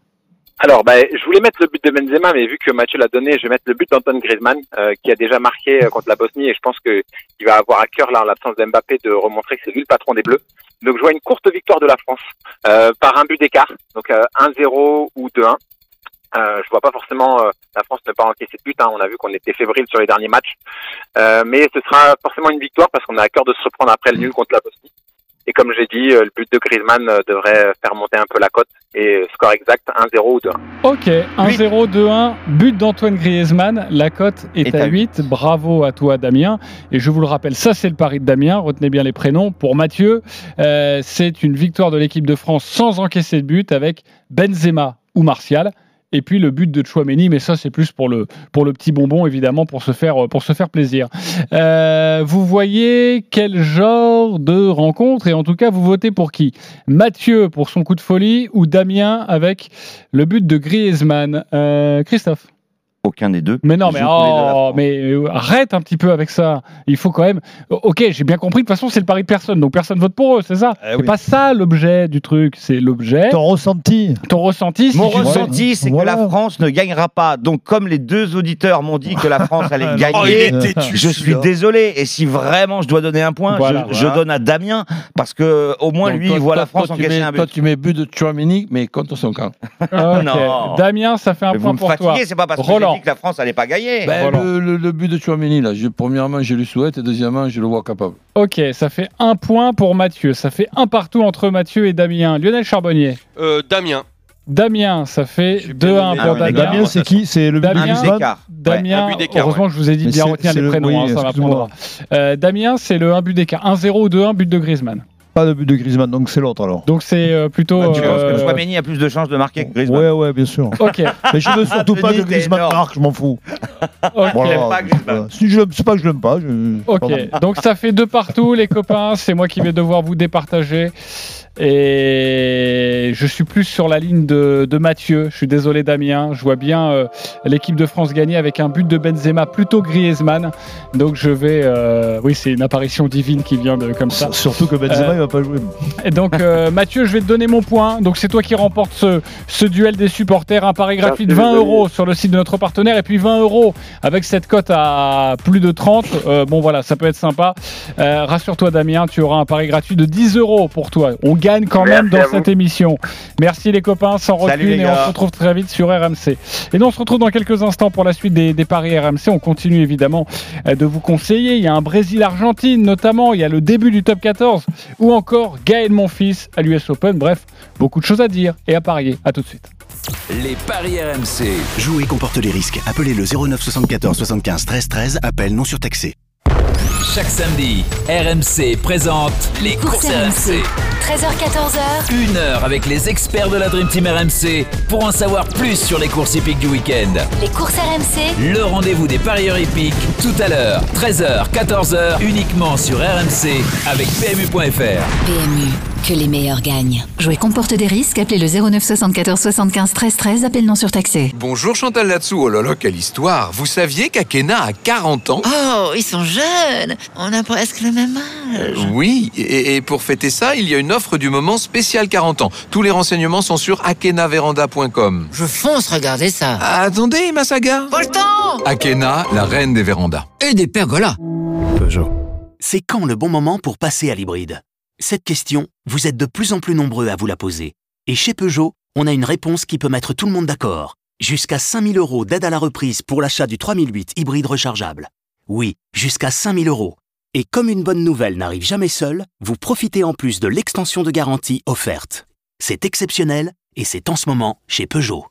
Alors, bah, je voulais mettre le but de Benzema, mais vu que Mathieu l'a donné, je vais mettre le but d'Antoine Griezmann, euh, qui a déjà marqué euh, contre la Bosnie, et je pense que il va avoir à cœur, là, en l'absence d'Mbappé, de remontrer que c'est lui le patron des Bleus. Donc, je vois une courte victoire de la France, euh, par un but d'écart, donc euh, 1-0 ou 2-1. Euh, je vois pas forcément euh, la France ne pas encaisser de but. Hein. On a vu qu'on était fébrile sur les derniers matchs, Euh, mais ce sera forcément une victoire parce qu'on a à cœur de se reprendre après le nul contre la Bosnie. Et comme j'ai dit, euh, le but de Griezmann euh, devrait faire monter un peu la cote. Et score exact 1-0 ou 2-1. Ok, 1-0, 2-1, but d'Antoine Griezmann, la cote est, à 8. Bravo à toi Damien. Et je vous le rappelle, ça c'est le pari de Damien, retenez bien les prénoms. Pour Mathieu, euh, c'est une victoire de l'équipe de France sans encaisser de but avec Benzema ou Martial. Et puis le but de Chouameni, mais ça c'est plus pour le, pour le petit bonbon évidemment, pour se faire, pour se faire plaisir. Euh, vous voyez quel genre de rencontre et en tout cas vous votez pour qui? Mathieu pour son coup de folie ou Damien avec le but de Griezmann? Euh, Christophe Aucun des deux. mais non, mais, oh, mais euh, arrête un petit peu avec ça. Il faut quand même. Ok, j'ai bien compris. De toute façon, c'est le pari de personne, donc personne vote pour eux, c'est ça. c'est oui. pas ça l'objet du truc. C'est l'objet. Ton ressenti. Ton ressenti. si Mon ressenti, c'est Voilà. que la France ne gagnera pas. Donc, comme les deux auditeurs m'ont dit que la France allait Oh, gagner, je suis désolé. Et si vraiment je dois donner un point, Voilà. je, je donne à Damien parce que au moins Donc, lui, toi- il voit toi- la France toi, encaisser mets- un but. Toi, tu mets but de Chouamini, mais contre son camp. Ok. Non. Damien, ça fait un Mais vous point me pour toi. fatiguez, c'est pas parce Roland. Dit que la France allait pas gagner. Ben, Roland. le, le- le but de Chouamini, là, je- premièrement, je lui souhaite, et deuxièmement, je le vois capable. Ok, ça fait un point pour Mathieu. Ça fait un partout entre Mathieu et Damien. Lionel Charbonnier. Euh, Damien. Damien, ça fait 2-1 donné pour un Damien. Damien, c'est qui C'est le but de Damien, d'écart. Damien, but d'écart, heureusement ouais. je vous ai dit de bien c'est- retenir les le- prénoms, oui, hein, ça excuse-moi. m'apprendra. Euh, Damien, c'est le 1 but d'écart. 1-0 ou 2-1, but de Griezmann. Pas de but de Griezmann, donc c'est l'autre alors. Donc c'est euh, plutôt. Ah, tu penses que euh, Chouameni a plus de chances de marquer que Griezmann Ouais, ouais, bien sûr. Ok, Mais je veux surtout pas que Griezmann marque, je m'en fous. ok. Voilà, pas Griezmann. Si je l'aime- c'est pas que je l'aime pas. je- pardon. Ok, donc ça fait deux partout, les copains. C'est moi qui vais devoir vous départager. Et je suis plus sur la ligne de, de Mathieu. Je suis désolé, Damien. Je vois bien euh, l'équipe de France gagner avec un but de Benzema, plutôt Griezmann. Donc je vais. euh, oui, c'est une apparition divine qui vient de comme ça. Surtout que Benzema, Euh, il va pas jouer. Et donc, euh, Mathieu, je vais te donner mon point. Donc, c'est toi qui remporte ce, ce duel des supporters. Un pari gratuit de Merci, 20 les amis. euros sur le site de notre partenaire. Et puis 20 euros avec cette cote à plus de 30. Euh, bon, voilà, ça peut être sympa. Euh, Rassure-toi, Damien, tu auras un pari gratuit de 10 euros pour toi. On gagne quand Merci même dans vous. cette émission. Merci les copains, sans les Et on se retrouve très vite sur RMC. Et nous, on se retrouve dans quelques instants pour la suite des, des paris RMC. On continue évidemment euh, de vous conseiller. Il y a un Brésil-Argentine notamment. Il y a le début du top 14 ou encore Gaël Monfils à l'US Open. Bref, beaucoup de choses à dire et à parier. À tout de suite. Les paris RMC. Jouer comporte les risques. Appelez le 09 74 75 13 13. Appel non surtaxé. Chaque samedi, RMC présente les courses RMC. 13h14h. Une heure avec les experts de la Dream Team RMC pour en savoir plus sur les courses hippiques du week-end. Les courses RMC. Le rendez-vous des parieurs hippiques tout à l'heure, 13h, 14h, uniquement sur RMC avec PMU.fr. PMU, que les meilleurs gagnent. Jouer comporte des risques, appelez le 09 74 75 13 13, appel non surtaxé. Bonjour Chantal Latsou, oh là là, quelle histoire Vous saviez qu'Akena a 40 ans Oh, ils sont jeunes On a presque le même âge. Oui, et, et pour fêter ça, il y a une offre du moment spéciale 40 ans. Tous les renseignements sont sur akenaveranda.com. Je fonce regarder ça. Attendez, Masaga Pas le temps Akena, la reine des vérandas. Et des pergolas. Peugeot. C'est quand le bon moment pour passer à l'hybride? Cette question, vous êtes de plus en plus nombreux à vous la poser. Et chez Peugeot, on a une réponse qui peut mettre tout le monde d'accord. Jusqu'à 5000 euros d'aide à la reprise pour l'achat du 3008 hybride rechargeable. Oui, jusqu'à 5000 euros. Et comme une bonne nouvelle n'arrive jamais seule, vous profitez en plus de l'extension de garantie offerte. C'est exceptionnel et c'est en ce moment chez Peugeot.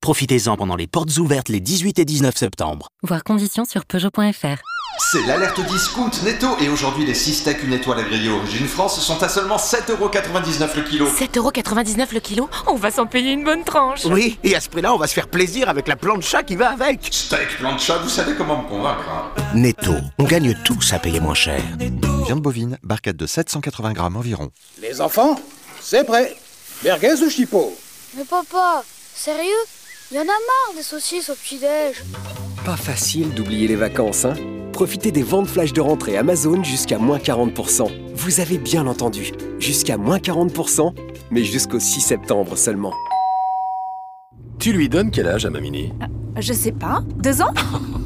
Profitez-en pendant les portes ouvertes les 18 et 19 septembre. Voir conditions sur Peugeot.fr. C'est l'alerte discount netto et aujourd'hui les 6 steaks une étoile à griller origine France sont à seulement 7,99€ le kilo. 7,99€ le kilo On va s'en payer une bonne tranche. Oui, et à ce prix-là, on va se faire plaisir avec la plancha qui va avec. Steak, plancha, vous savez comment me convaincre. hein. Netto, on gagne tous à payer moins cher. Viande bovine, barquette de 780 grammes environ. Les enfants, c'est prêt. Merguez ou chipot? Mais papa, sérieux? Il y en a marre des saucisses au petit-déj. Pas facile d'oublier les vacances, hein Profitez des ventes flash de rentrée Amazon jusqu'à moins 40%. Vous avez bien entendu, jusqu'à moins 40%, mais jusqu'au 6 septembre seulement. Tu lui donnes quel âge à ma mini Je sais pas. Deux ans?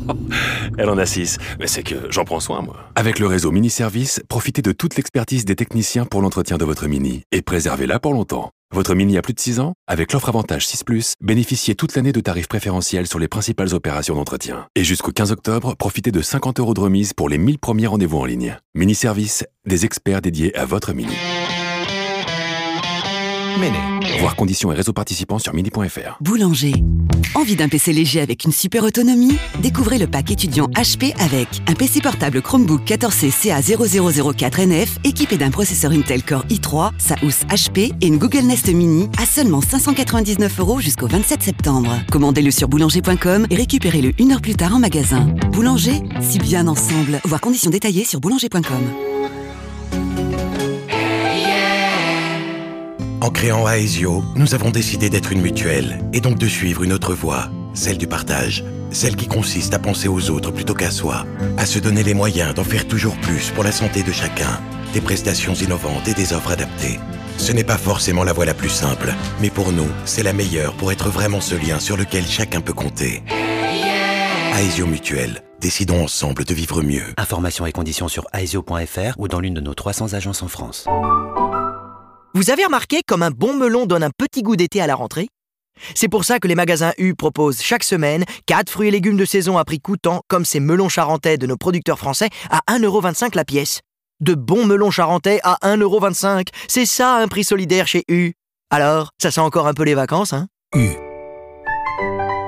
Elle en a 6, mais c'est que j'en prends soin, moi. Avec le réseau Mini Service, profitez de toute l'expertise des techniciens pour l'entretien de votre mini et préservez-la pour longtemps. Votre Mini a plus de 6 ans? Avec l'offre Avantage 6 ⁇ bénéficiez toute l'année de tarifs préférentiels sur les principales opérations d'entretien. Et jusqu'au 15 octobre, profitez de 50 euros de remise pour les 1000 premiers rendez-vous en ligne. Mini Service, des experts dédiés à votre Mini. Méné. Voir conditions et réseaux participants sur mini.fr. Boulanger. Envie d'un PC léger avec une super autonomie? Découvrez le pack étudiant HP avec un PC portable Chromebook 14C CA0004NF équipé d'un processeur Intel Core i3, sa housse HP et une Google Nest Mini à seulement 599 euros jusqu'au 27 septembre. Commandez-le sur boulanger.com et récupérez-le une heure plus tard en magasin. Boulanger, si bien ensemble. Voir conditions détaillées sur boulanger.com. créant Aesio, nous avons décidé d'être une mutuelle et donc de suivre une autre voie, celle du partage. Celle qui consiste à penser aux autres plutôt qu'à soi, à se donner les moyens d'en faire toujours plus pour la santé de chacun, des prestations innovantes et des offres adaptées. Ce n'est pas forcément la voie la plus simple, mais pour nous, c'est la meilleure pour être vraiment ce lien sur lequel chacun peut compter. Aesio Mutuelle. Décidons ensemble de vivre mieux. Informations et conditions sur aesio.fr ou dans l'une de nos 300 agences en France. Vous avez remarqué comme un bon melon donne un petit goût d'été à la rentrée? C'est pour ça que les magasins U proposent chaque semaine 4 fruits et légumes de saison à prix coûtant, comme ces melons charentais de nos producteurs français, à 1,25€ la pièce. De bons melons charentais à 1,25€, c'est ça un prix solidaire chez U. Alors, ça sent encore un peu les vacances, hein? U.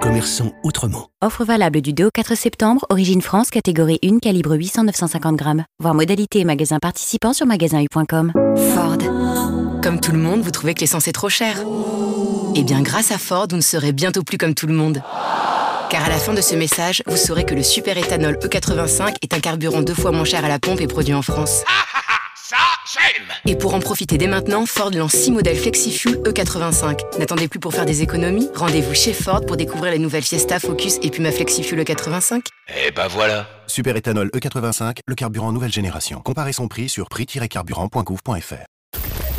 Commerçons autrement. Offre valable du 2 au 4 septembre, origine France, catégorie 1, calibre 800-950 grammes. Voir modalité et magasin participant sur magasinu.com. Ford. Comme tout le monde, vous trouvez que l'essence est trop chère Eh bien, grâce à Ford, vous ne serez bientôt plus comme tout le monde. Car à la fin de ce message, vous saurez que le super éthanol E85 est un carburant deux fois moins cher à la pompe et produit en France. Ça, j'aime Et pour en profiter dès maintenant, Ford lance 6 modèles FlexiFuel E85. N'attendez plus pour faire des économies Rendez-vous chez Ford pour découvrir les nouvelles Fiesta Focus et Puma FlexiFuel E85. Eh ben voilà Super éthanol E85, le carburant nouvelle génération. Comparez son prix sur prix-carburant.gouv.fr.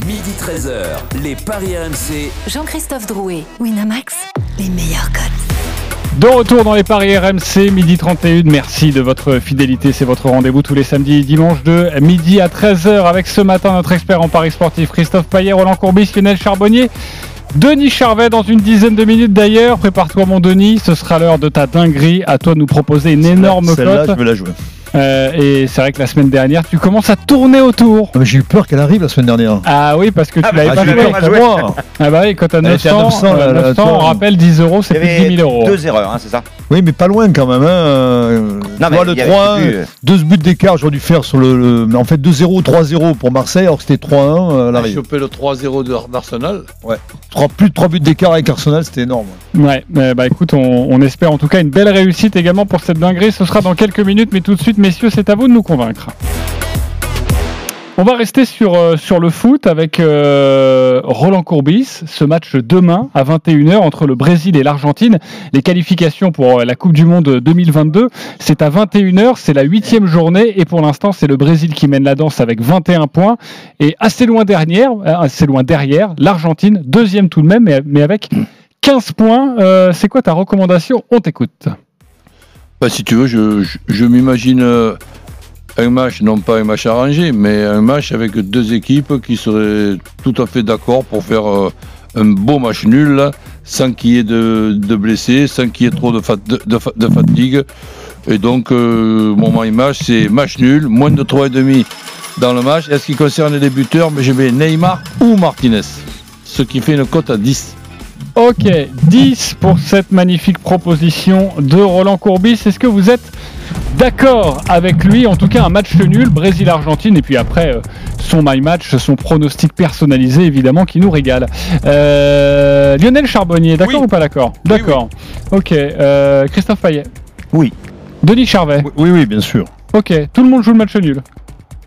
Midi 13h, les Paris RMC. Jean-Christophe Drouet, Winamax, les meilleurs codes. De retour dans les paris RMC, midi 31. Merci de votre fidélité. C'est votre rendez-vous tous les samedis et dimanches de midi à 13h avec ce matin notre expert en paris sportif Christophe Payet, Roland Courbis, Lionel Charbonnier. Denis Charvet dans une dizaine de minutes d'ailleurs. Prépare-toi mon Denis, ce sera l'heure de ta dinguerie. À toi de nous proposer une énorme Celle-là, cote. je vais la jouer. Euh, et c'est vrai que la semaine dernière, tu commences à tourner autour. Ah, mais J'ai eu peur qu'elle arrive la semaine dernière. Ah oui, parce que tu Ah, l'avais bah, pas j'ai joué. peur pour moi. Ah bah oui, quand t'as Elle était à 900, 900, euh, là, là, 900, tu vois. on rappelle 10 euros, c'est plus de avait 10 000 euros. deux erreurs, hein, c'est ça Oui, mais pas loin quand même. Hein. Mais vois, il le y avait 3 plus, euh, deux buts d'écart, j'aurais dû faire sur le. le- mais en fait, 2-0, 3-0 pour Marseille, alors que c'était 3-1 euh, à l'arrivée. chopé le 3-0 de- d'Arsenal. Ouais. Trois- plus de 3 buts d'écart avec Arsenal, c'était énorme. Ouais, euh, bah écoute, on, on espère en tout cas une belle réussite également pour cette dinguerie. Ce sera dans quelques minutes, mais tout de suite, messieurs, c'est à vous de nous convaincre. On va rester sur, euh, le foot avec euh, Roland Courbis. Ce match demain à 21h entre le Brésil et l'Argentine. Les qualifications pour euh, la Coupe du Monde 2022, c'est à 21h, c'est la huitième journée et pour l'instant c'est le Brésil qui mène la danse avec 21 points et assez loin derrière, assez loin derrière, l'Argentine deuxième tout de même, mais, avec 15 points. C'est quoi ta recommandation? On t'écoute. Si tu veux, je, m'imagine euh, un match, non pas un match arrangé, mais un match avec deux équipes qui seraient tout à fait d'accord pour faire euh, un beau match nul, sans qu'il y ait de, de blessés, sans qu'il y ait trop de, fat- de- de fa- de fatigue. Et donc, euh, mon match, c'est match nul, moins de 3,5 dans le match. Et ce qui concerne les buteurs, mais je mets Neymar ou Martinez, ce qui fait une cote à 10. Ok, 10 pour cette magnifique proposition de Roland Courbis. Est-ce que vous êtes d'accord avec lui? En tout cas, un match nul, Brésil-Argentine, et puis après, euh, son my match, son pronostic personnalisé, évidemment, qui nous régale. Euh, Lionel Charbonnier, d'accord ou pas d'accord? D'accord. Ok, euh, Christophe Payet Oui. Denis Charvet Oui, oui, bien sûr. Ok, tout le monde joue le match nul.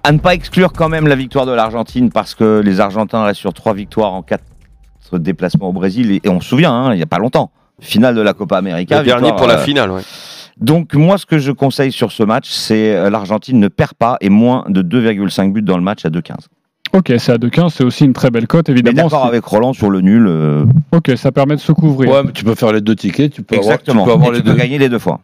À ne pas exclure quand même la victoire de l'Argentine parce que les Argentins restent sur trois victoires en quatre déplacements au Brésil et, et on se souvient, hein, il n'y a pas longtemps, finale de la Copa América. Le dernier pour la euh, finale, ouais. Donc moi, ce que je conseille sur ce match, c'est euh, l'Argentine ne perd pas et moins de 2,5 buts dans le match à 2,15. Ok, c'est à 2,15, c'est aussi une très belle cote, évidemment. d'accord c'est- avec Roland sur le nul. euh, Ok, ça permet de se couvrir. Ouais, mais tu peux faire les deux tickets, tu peux avoir, tu exactement. peux avoir Et les tu peux deux. gagner les deux fois.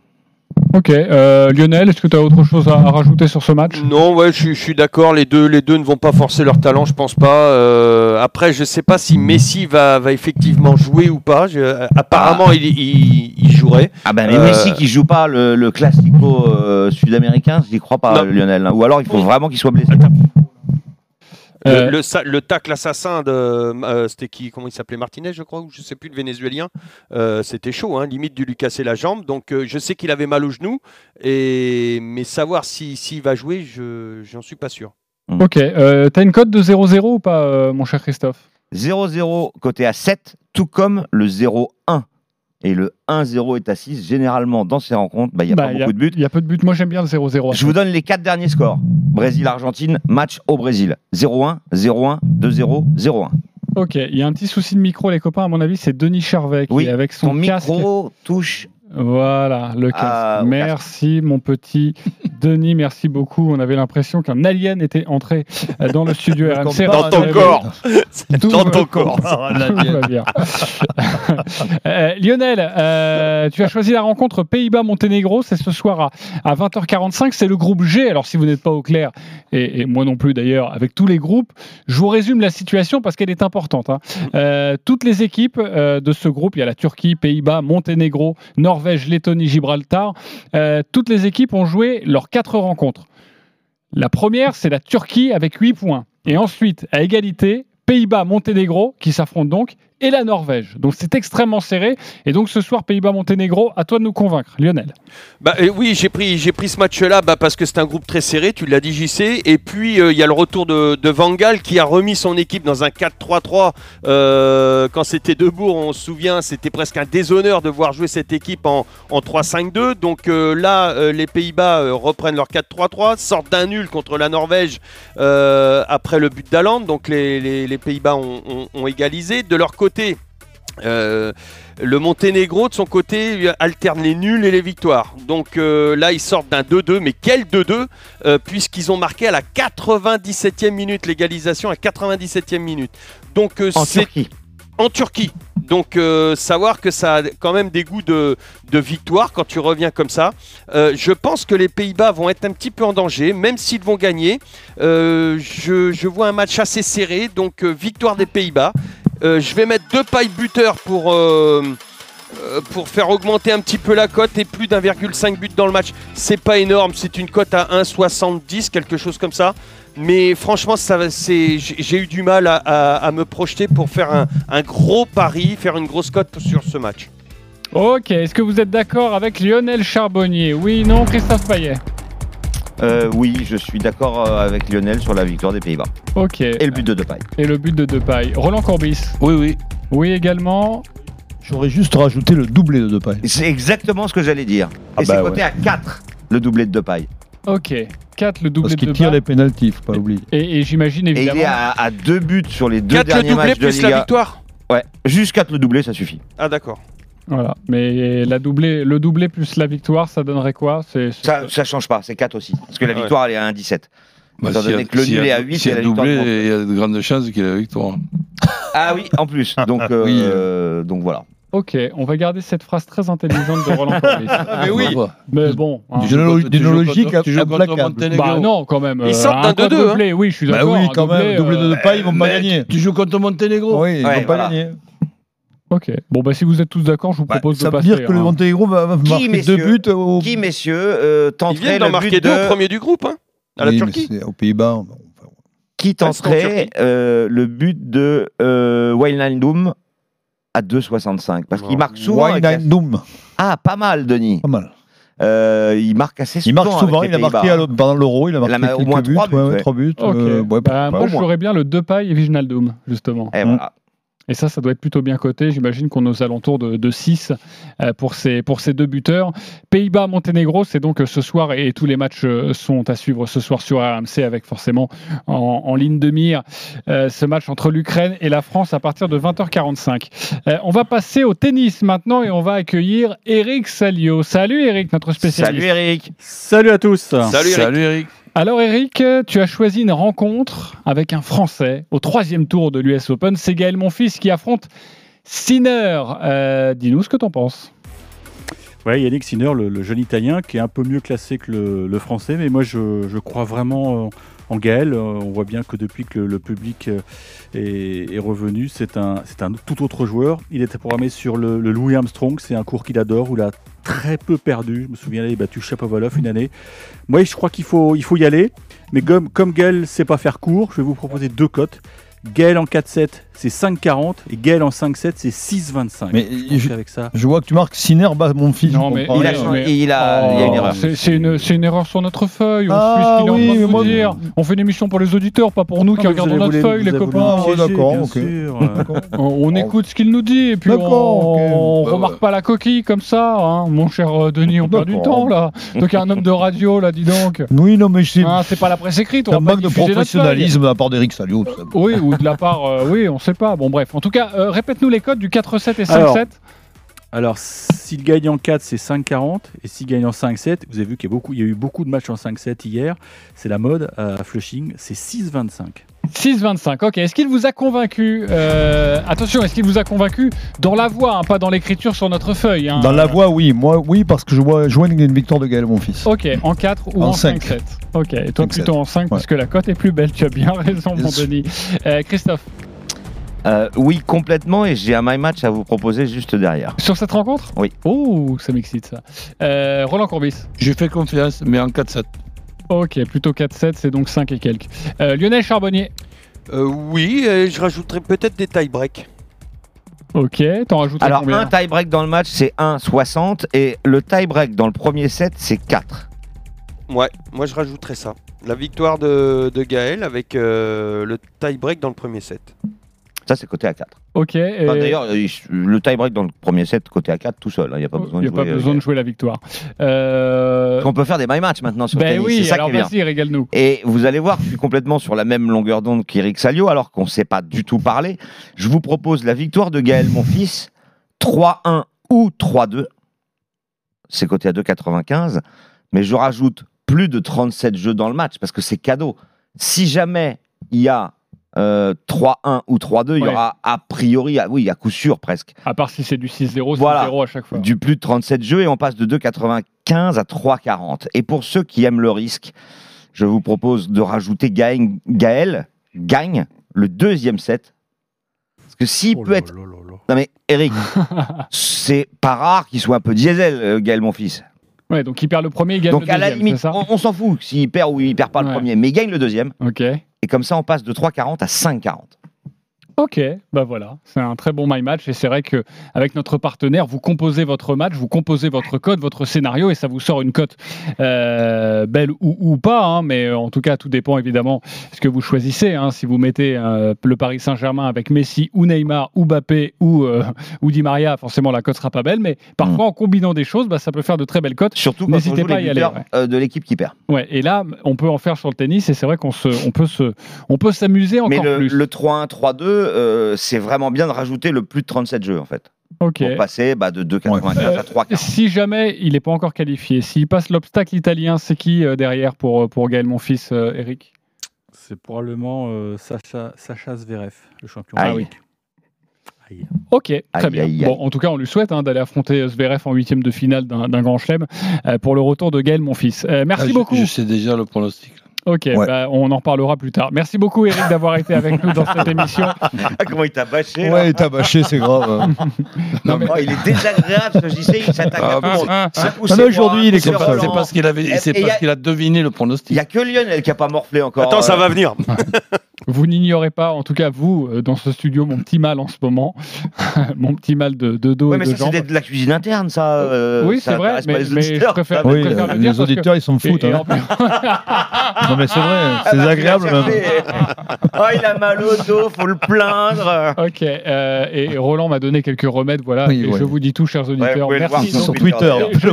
Ok, euh, Lionel, est-ce que tu as autre chose à, à rajouter sur ce match? Non, ouais, je, suis- je suis d'accord. Les deux, les deux ne vont pas forcer leur talent, je pense pas. Euh, après, je sais pas si Messi va, va effectivement jouer ou pas. Je- euh, apparemment, il, il, il jouerait. Ah ben mais Euh, Messi qui joue pas le, le classico euh, sud-américain, j'y crois pas Lionel. hein. Ou alors il faut vraiment qu'il soit blessé. Le, Euh, le sa- le tacle assassin de euh, c'était qui comment il s'appelait Martinez je crois ou je sais plus le vénézuélien. Euh, c'était chaud hein, limite de lui casser la jambe. Donc euh, je sais qu'il avait mal au genou et mais savoir si s'il va jouer je j'en suis pas sûr. Ok, euh, t'as une cote de 0-0 ou pas, euh, mon cher Christophe? 0-0 côté à 7, tout comme le 0-1. Et le 1-0 est à 6. Généralement, dans ces rencontres, bah, il n'y a Bah, pas y beaucoup de buts. Il y a peu de buts. Moi, j'aime bien le 0-0. Je vous donne les quatre derniers scores. Brésil-Argentine, match au Brésil. 0-1, 0-1, 2-0, 0-1. Ok, il y a un petit souci de micro, les copains. À mon avis, c'est Denis Charvet qui Oui, avec son ton casque. micro touche. Voilà, le casque. Ah, merci, mon petit Denis. Merci beaucoup. On avait l'impression qu'un alien était entré euh, dans le studio RMC. Dans ton corps. Tout Dans ton corps. Euh, Lionel, euh, tu as choisi la rencontre Pays-Bas-Monténégro. C'est ce soir à, à 20h45. C'est le groupe G. Alors, si vous n'êtes pas au clair, et, et moi non plus d'ailleurs, avec tous les groupes, je vous résume la situation parce qu'elle est importante. hein. Euh, toutes les équipes euh, de ce groupe, il y a la Turquie, Pays-Bas, Monténégro, Norvège, Lettonie, Gibraltar. Euh, toutes les équipes ont joué leurs quatre rencontres. La première, c'est la Turquie avec 8 points. Et ensuite, à égalité, Pays-Bas, Monténégro, qui s'affrontent donc, et la Norvège. Donc c'est extrêmement serré. Et donc ce soir, Pays-Bas, Monténégro, à toi de nous convaincre, Lionel. Bah, euh, oui, j'ai pris, j'ai pris ce match-là bah, parce que c'est un groupe très serré, tu l'as dit JC. Et puis euh, il y a le retour de, de Van Gaal qui a remis son équipe dans un 4-3-3. Euh, quand c'était Debourg, on se souvient, c'était presque un déshonneur de voir jouer cette équipe en, en 3-5-2. Donc euh, là, les Pays-Bas reprennent leur 4-3-3, sortent d'un nul contre la Norvège après le but d'Aland. Donc les, Pays-Bas ont- ont égalisé. De leur côté, euh, le Monténégro, de son côté, lui, alterne les nuls et les victoires. Donc euh, là, ils sortent d'un 2-2, mais quel 2-2 euh, Puisqu'ils ont marqué à la 97e minute l'égalisation, à 97e minute. Donc En c'est Turquie. en Turquie. Donc savoir que ça a quand même des goûts de, de victoire quand tu reviens comme ça. Je pense que les Pays-Bas vont être un petit peu en danger, même s'ils vont gagner. Je, je vois un match assez serré, donc victoire des Pays-Bas. Euh, je vais mettre deux pailles buteurs pour, euh, euh, pour faire augmenter un petit peu la cote et plus d'1,5 but dans le match. C'est pas énorme, c'est une cote à 1,70, quelque chose comme ça. Mais franchement, j'ai eu du mal à me projeter pour faire un, un gros pari, faire une grosse cote sur ce match. Ok, est-ce que vous êtes d'accord avec Lionel Charbonnier? Oui, non, Christophe Payet Euh, oui, je suis d'accord euh, avec Lionel sur la victoire des Pays-Bas. Ok. Et le but de Depay. Et le but de Depay. Roland Corbis Oui, oui. Oui, également. J'aurais juste rajouté le doublé de Depay. C'est exactement ce que j'allais dire. Ah Et bah c'est coté ouais. à 4, le doublé de Depay. Ok. 4, le doublé Parce de qu'il tire les pénalties, faut pas l'oublier. Et, et j'imagine Et il évidemment. est à, à deux buts sur les deux 4 le derniers doublé matchs de plus la victoire Ouais, juste 4 le doublé, ça suffit. Ah d'accord. Voilà. Mais la doublé, le doublé plus la victoire, ça donnerait quoi? C'est c'est- Ça, ça change pas, c'est 4 aussi. Parce que la Ouais. victoire, elle est à 1,17. Bah, Étant a- donné que le s'il y nul est à 8 s'il y et a la doublé, il y a de grandes chances qu'il y ait la victoire. Ah oui, en plus. Donc, euh, donc voilà. Ok, on va garder cette phrase très intelligente de Roland Corbis. mais oui. Mais bon. hein. Tu joues D'une logique contre- tu joues contre implacable. Monténégro. Bah non, quand même. Ils sortent un d'un 2-2, quadruplé, Oui, je suis Bah d'accord. oui, un quand même. Doublé euh, de Depay, ils vont pas gagner. Tu joues contre Monténégro Oui, ils vont pas gagner. Ok. Bon, bah si vous êtes tous d'accord, je vous Bah, propose ça de veut passer. dire que le hein. Monténégro va, va Qui, marquer messieurs deux buts au. Qui, messieurs, euh, Ils tenterait viennent d'en le marquer but deux de... au premier du groupe, hein, à la Oui, Turquie. c'est aux Pays-Bas. Qui Ah, c'est en tenterait euh, le but de euh, Wijnaldum à 2,65 Parce qu'il marque souvent. Wijnaldum. Ah, pas mal, Denis. Pas mal. Euh, il marque assez souvent. Il marque souvent, il a marqué à l'autre- pendant l'Euro, il a Il a marqué marqué au quelques moins buts, trois buts, ouais, ouais. trois buts. Ok. euh, ouais, Bah, moi, jouerais bien le Depay et Viginaldum, justement. Et voilà. Et ça, ça doit être plutôt bien coté. J'imagine qu'on est aux alentours de, de 6 euh, pour, ces, pour ces deux buteurs. Pays-Bas, Monténégro, c'est donc euh, ce soir et tous les matchs euh, sont à suivre ce soir sur RMC avec forcément en, en ligne de mire euh, ce match entre l'Ukraine et la France à partir de 20h45. Euh, on va passer au tennis maintenant et on va accueillir Eric Salio. Salut Eric, notre spécialiste. Salut Eric. Salut à tous. Salut Eric. Salut Eric. Alors Eric, tu as choisi une rencontre avec un Français au troisième tour de l'US Open. C'est Gaël Monfils qui affronte Sinner. Euh, Dis-nous ce que t'en penses. Ouais, Yannick Sinner, le, jeune Italien, qui est un peu mieux classé que le, Français, mais moi je, crois vraiment en, Gaël. Euh, On voit bien que depuis que le, public euh, est, revenu, c'est un, tout autre joueur. Il était programmé sur le, Louis Armstrong, c'est un cours qu'il adore, où a très peu perdu. Je me souviens, il a battu Chapovalov une année. Moi, je crois qu'il faut, il faut y aller, mais comme, comme Gaël sait pas faire court, je vais vous proposer deux cotes. Gaël en 4-7, c'est 5,40 et Gaël en 5-7, c'est 6,25. Mais je, avec ça. je vois que tu marques Sinner bat mon fils. Non, mais il a Mais- il a- il y a une erreur. C'est- une, erreur sur notre feuille. On Ah, suit ce qu'il est en oui, train de dire. On fait une émission pour les auditeurs, pas pour nous qui regardons notre voulu- feuille, les copains. d'accord, ok. On, on écoute ce qu'il nous dit et puis on, D'accord, ok. on Bah, remarque pas la coquille comme ça, hein. mon cher euh, Denis. On perd du temps là. Donc il y a un homme de radio là, dis donc. Oui, non, mais c'est Hein, c'est pas la presse écrite. On manque de professionnalisme la part d'Eric Salio. tout ça. Oui, de la part, euh, oui, on sait pas. Bon, bref. En tout cas, euh, répète-nous les codes du 4-7 et 5-7. Alors, Alors, s'il gagne en 4, c'est 5,40. Et s'il gagne en 5-7, vous avez vu qu'il y, a beaucoup- il y a eu beaucoup de matchs en 5-7 hier. C'est la mode à Flushing. C'est 6,25. 6-25, ok. Est-ce qu'il vous a convaincu euh, Attention, est-ce qu'il vous a convaincu dans la voix, hein, pas dans l'écriture sur notre feuille hein. Dans la voix, oui. Moi, oui, parce que je vois joindre une victoire de Gaël, mon fils. Ok, en 4 ou en, En cinq. 5-7 Ok, et toi 5-7. plutôt en 5 parce que la cote est plus belle, tu as bien raison, Bien mon sûr. Denis. Euh, Christophe, Euh, oui, complètement, et j'ai un my match à vous proposer juste derrière. sur cette rencontre Oui. Oh, ça m'excite ça. Euh, Roland Courbis J'ai fait confiance, mais en 4-7. Ok, plutôt 4-7, c'est donc 5 et quelques. Euh, Lionel Charbonnier Euh, oui, et je rajouterais peut-être des tie-break. Ok, t'en rajouterais Alors, combien un tie-break dans le match, c'est 1,60, et le tie-break dans le premier set, c'est 4. Ouais, moi je rajouterais ça. La victoire de, de Gaël avec euh, le tie-break dans le premier set. Ça, c'est côté à 4. Ok, et- Enfin, D'ailleurs, le tie-break dans le premier set, côté à 4, tout seul. Il n'y a pas besoin il n'y de a pas jouer. euh, besoin de jouer la victoire. Euh... On peut faire des my match maintenant sur Ben tennis, oui, c'est ça alors qui vas-y, régale-nous. Et vous allez voir, je suis complètement sur la même longueur d'onde qu'Eric Salio, alors qu'on ne sait pas du tout parler. Je vous propose la victoire de Gaël, mon fils, 3-1 ou 3-2. C'est coté à 2,95. Mais je rajoute plus de 37 jeux dans le match, parce que c'est cadeau. Si jamais il y a euh, 3-1 ou 3-2, il y aura a priori, ah oui, à coup sûr presque, À part si c'est du 6-0, 6-0 Voilà. à chaque fois. du plus de 37 jeux et on passe de 2,95 à 3,40. Et pour ceux qui aiment le risque, je vous propose de rajouter Gaël, Gaël gagne le deuxième set. Parce que s'il peut être. Non mais Eric, c'est pas rare qu'il soit un peu diesel, euh, Gaël, mon fils. Ouais, donc il perd le premier, il gagne Donc le à la deuxième, limite, ça on, on s'en fout s'il perd ou il perd pas le premier, mais il gagne le deuxième. Ok. Et comme ça, on passe de 3,40 à 5,40. Ok, bah voilà, c'est un très bon my match et c'est vrai que avec notre partenaire, vous composez votre match, vous composez votre code, votre scénario et ça vous sort une cote euh, belle ou, ou pas, hein, mais en tout cas tout dépend évidemment ce que vous choisissez. hein. Si vous mettez euh, le Paris Saint-Germain avec Messi ou Neymar ou Mbappé ou euh, ou Di Maria, forcément la cote sera pas belle, mais parfois en combinant des choses, bah, ça peut faire de très belles cotes. Surtout quand on joue pas à y aller. ouais. euh, de l'équipe qui perd. Ouais, et là, on peut en faire sur le tennis et c'est vrai qu'on se, on peut se, on peut s'amuser encore Mais le, plus. le 3-1, 3-2, euh, c'est vraiment bien de rajouter le plus de 37 jeux en fait. Ok. Pour passer bah, de 2,95 Euh, à 3. Si jamais il n'est pas encore qualifié, s'il passe l'obstacle italien, c'est qui euh, derrière pour, pour Gaël, mon fils, euh, Eric? C'est probablement euh, Sacha, Sacha Zverev, le champion. Ah Ah oui. Ok, très Aïe, bien. aïe, aïe. Bon, en tout cas, on lui souhaite hein, d'aller affronter Zverev en huitième de finale d'un grand chelem euh, pour le retour de Gaël, mon fils. Euh, merci Ah, je- beaucoup. Je sais déjà le pronostic. Ok, bah, on en reparlera plus tard. Merci beaucoup, Eric, d'avoir été avec nous dans cette émission. Ah, comment il t'a bâché Ouais, il t'a bâché, c'est grave. Non, mais... oh, il est désagréable ce JC, il s'attaque à Ah, tout le monde. C'est c'est- poussé Ah aujourd'hui, il est comme ça. C'est parce qu'il a- qu'il a deviné le Il pronostic. n'y a que Lionel qui n'a pas morflé encore. Attends, ça euh, va venir. Vous n'ignorez pas, en tout cas vous, euh, dans ce studio, mon petit mal en ce moment, mon petit mal de, de dos Ouais, et mais de ça, jambes. c'est de la cuisine interne, ça. euh, oui, c'est vrai, mais, les mais je auditeurs, préfère, je Oui, le les que- auditeurs, ils s'en foutent, hein. Non, mais c'est vrai, Ah, c'est bah, l'as même. cherché. Oh, il a mal au dos, faut le plaindre. Ok, euh, et Roland m'a donné quelques remèdes, voilà, Oui, et ouais. je vous dis tout, chers auditeurs. voir Merci. sur Twitter. Je,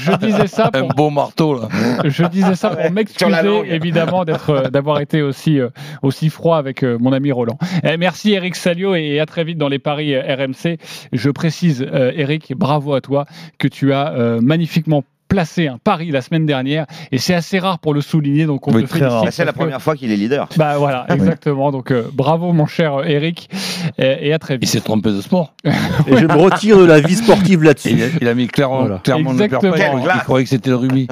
je disais ça Un pour, beau marteau là. je disais ça pour m'excuser évidemment d'être, euh, d'avoir été aussi, euh, aussi froid avec euh, mon ami Roland. Eh, merci Eric Salio et à très vite dans les paris euh, RMC. Je précise, euh, Eric, bravo à toi que tu as euh, magnifiquement placé un pari la semaine dernière et c'est assez rare pour le souligner. Donc on Oui. Bah, c'est la que- première fois qu'il est leader. Bah voilà, exactement. Donc euh, bravo mon cher euh, Eric et, et à très Il vite. s'est trompé de sport. Et je me retire de la vie sportive là-dessus. Il a, il a mis clairement, Voilà. clairement pas. Exactement. Il croyait que c'était le rugby.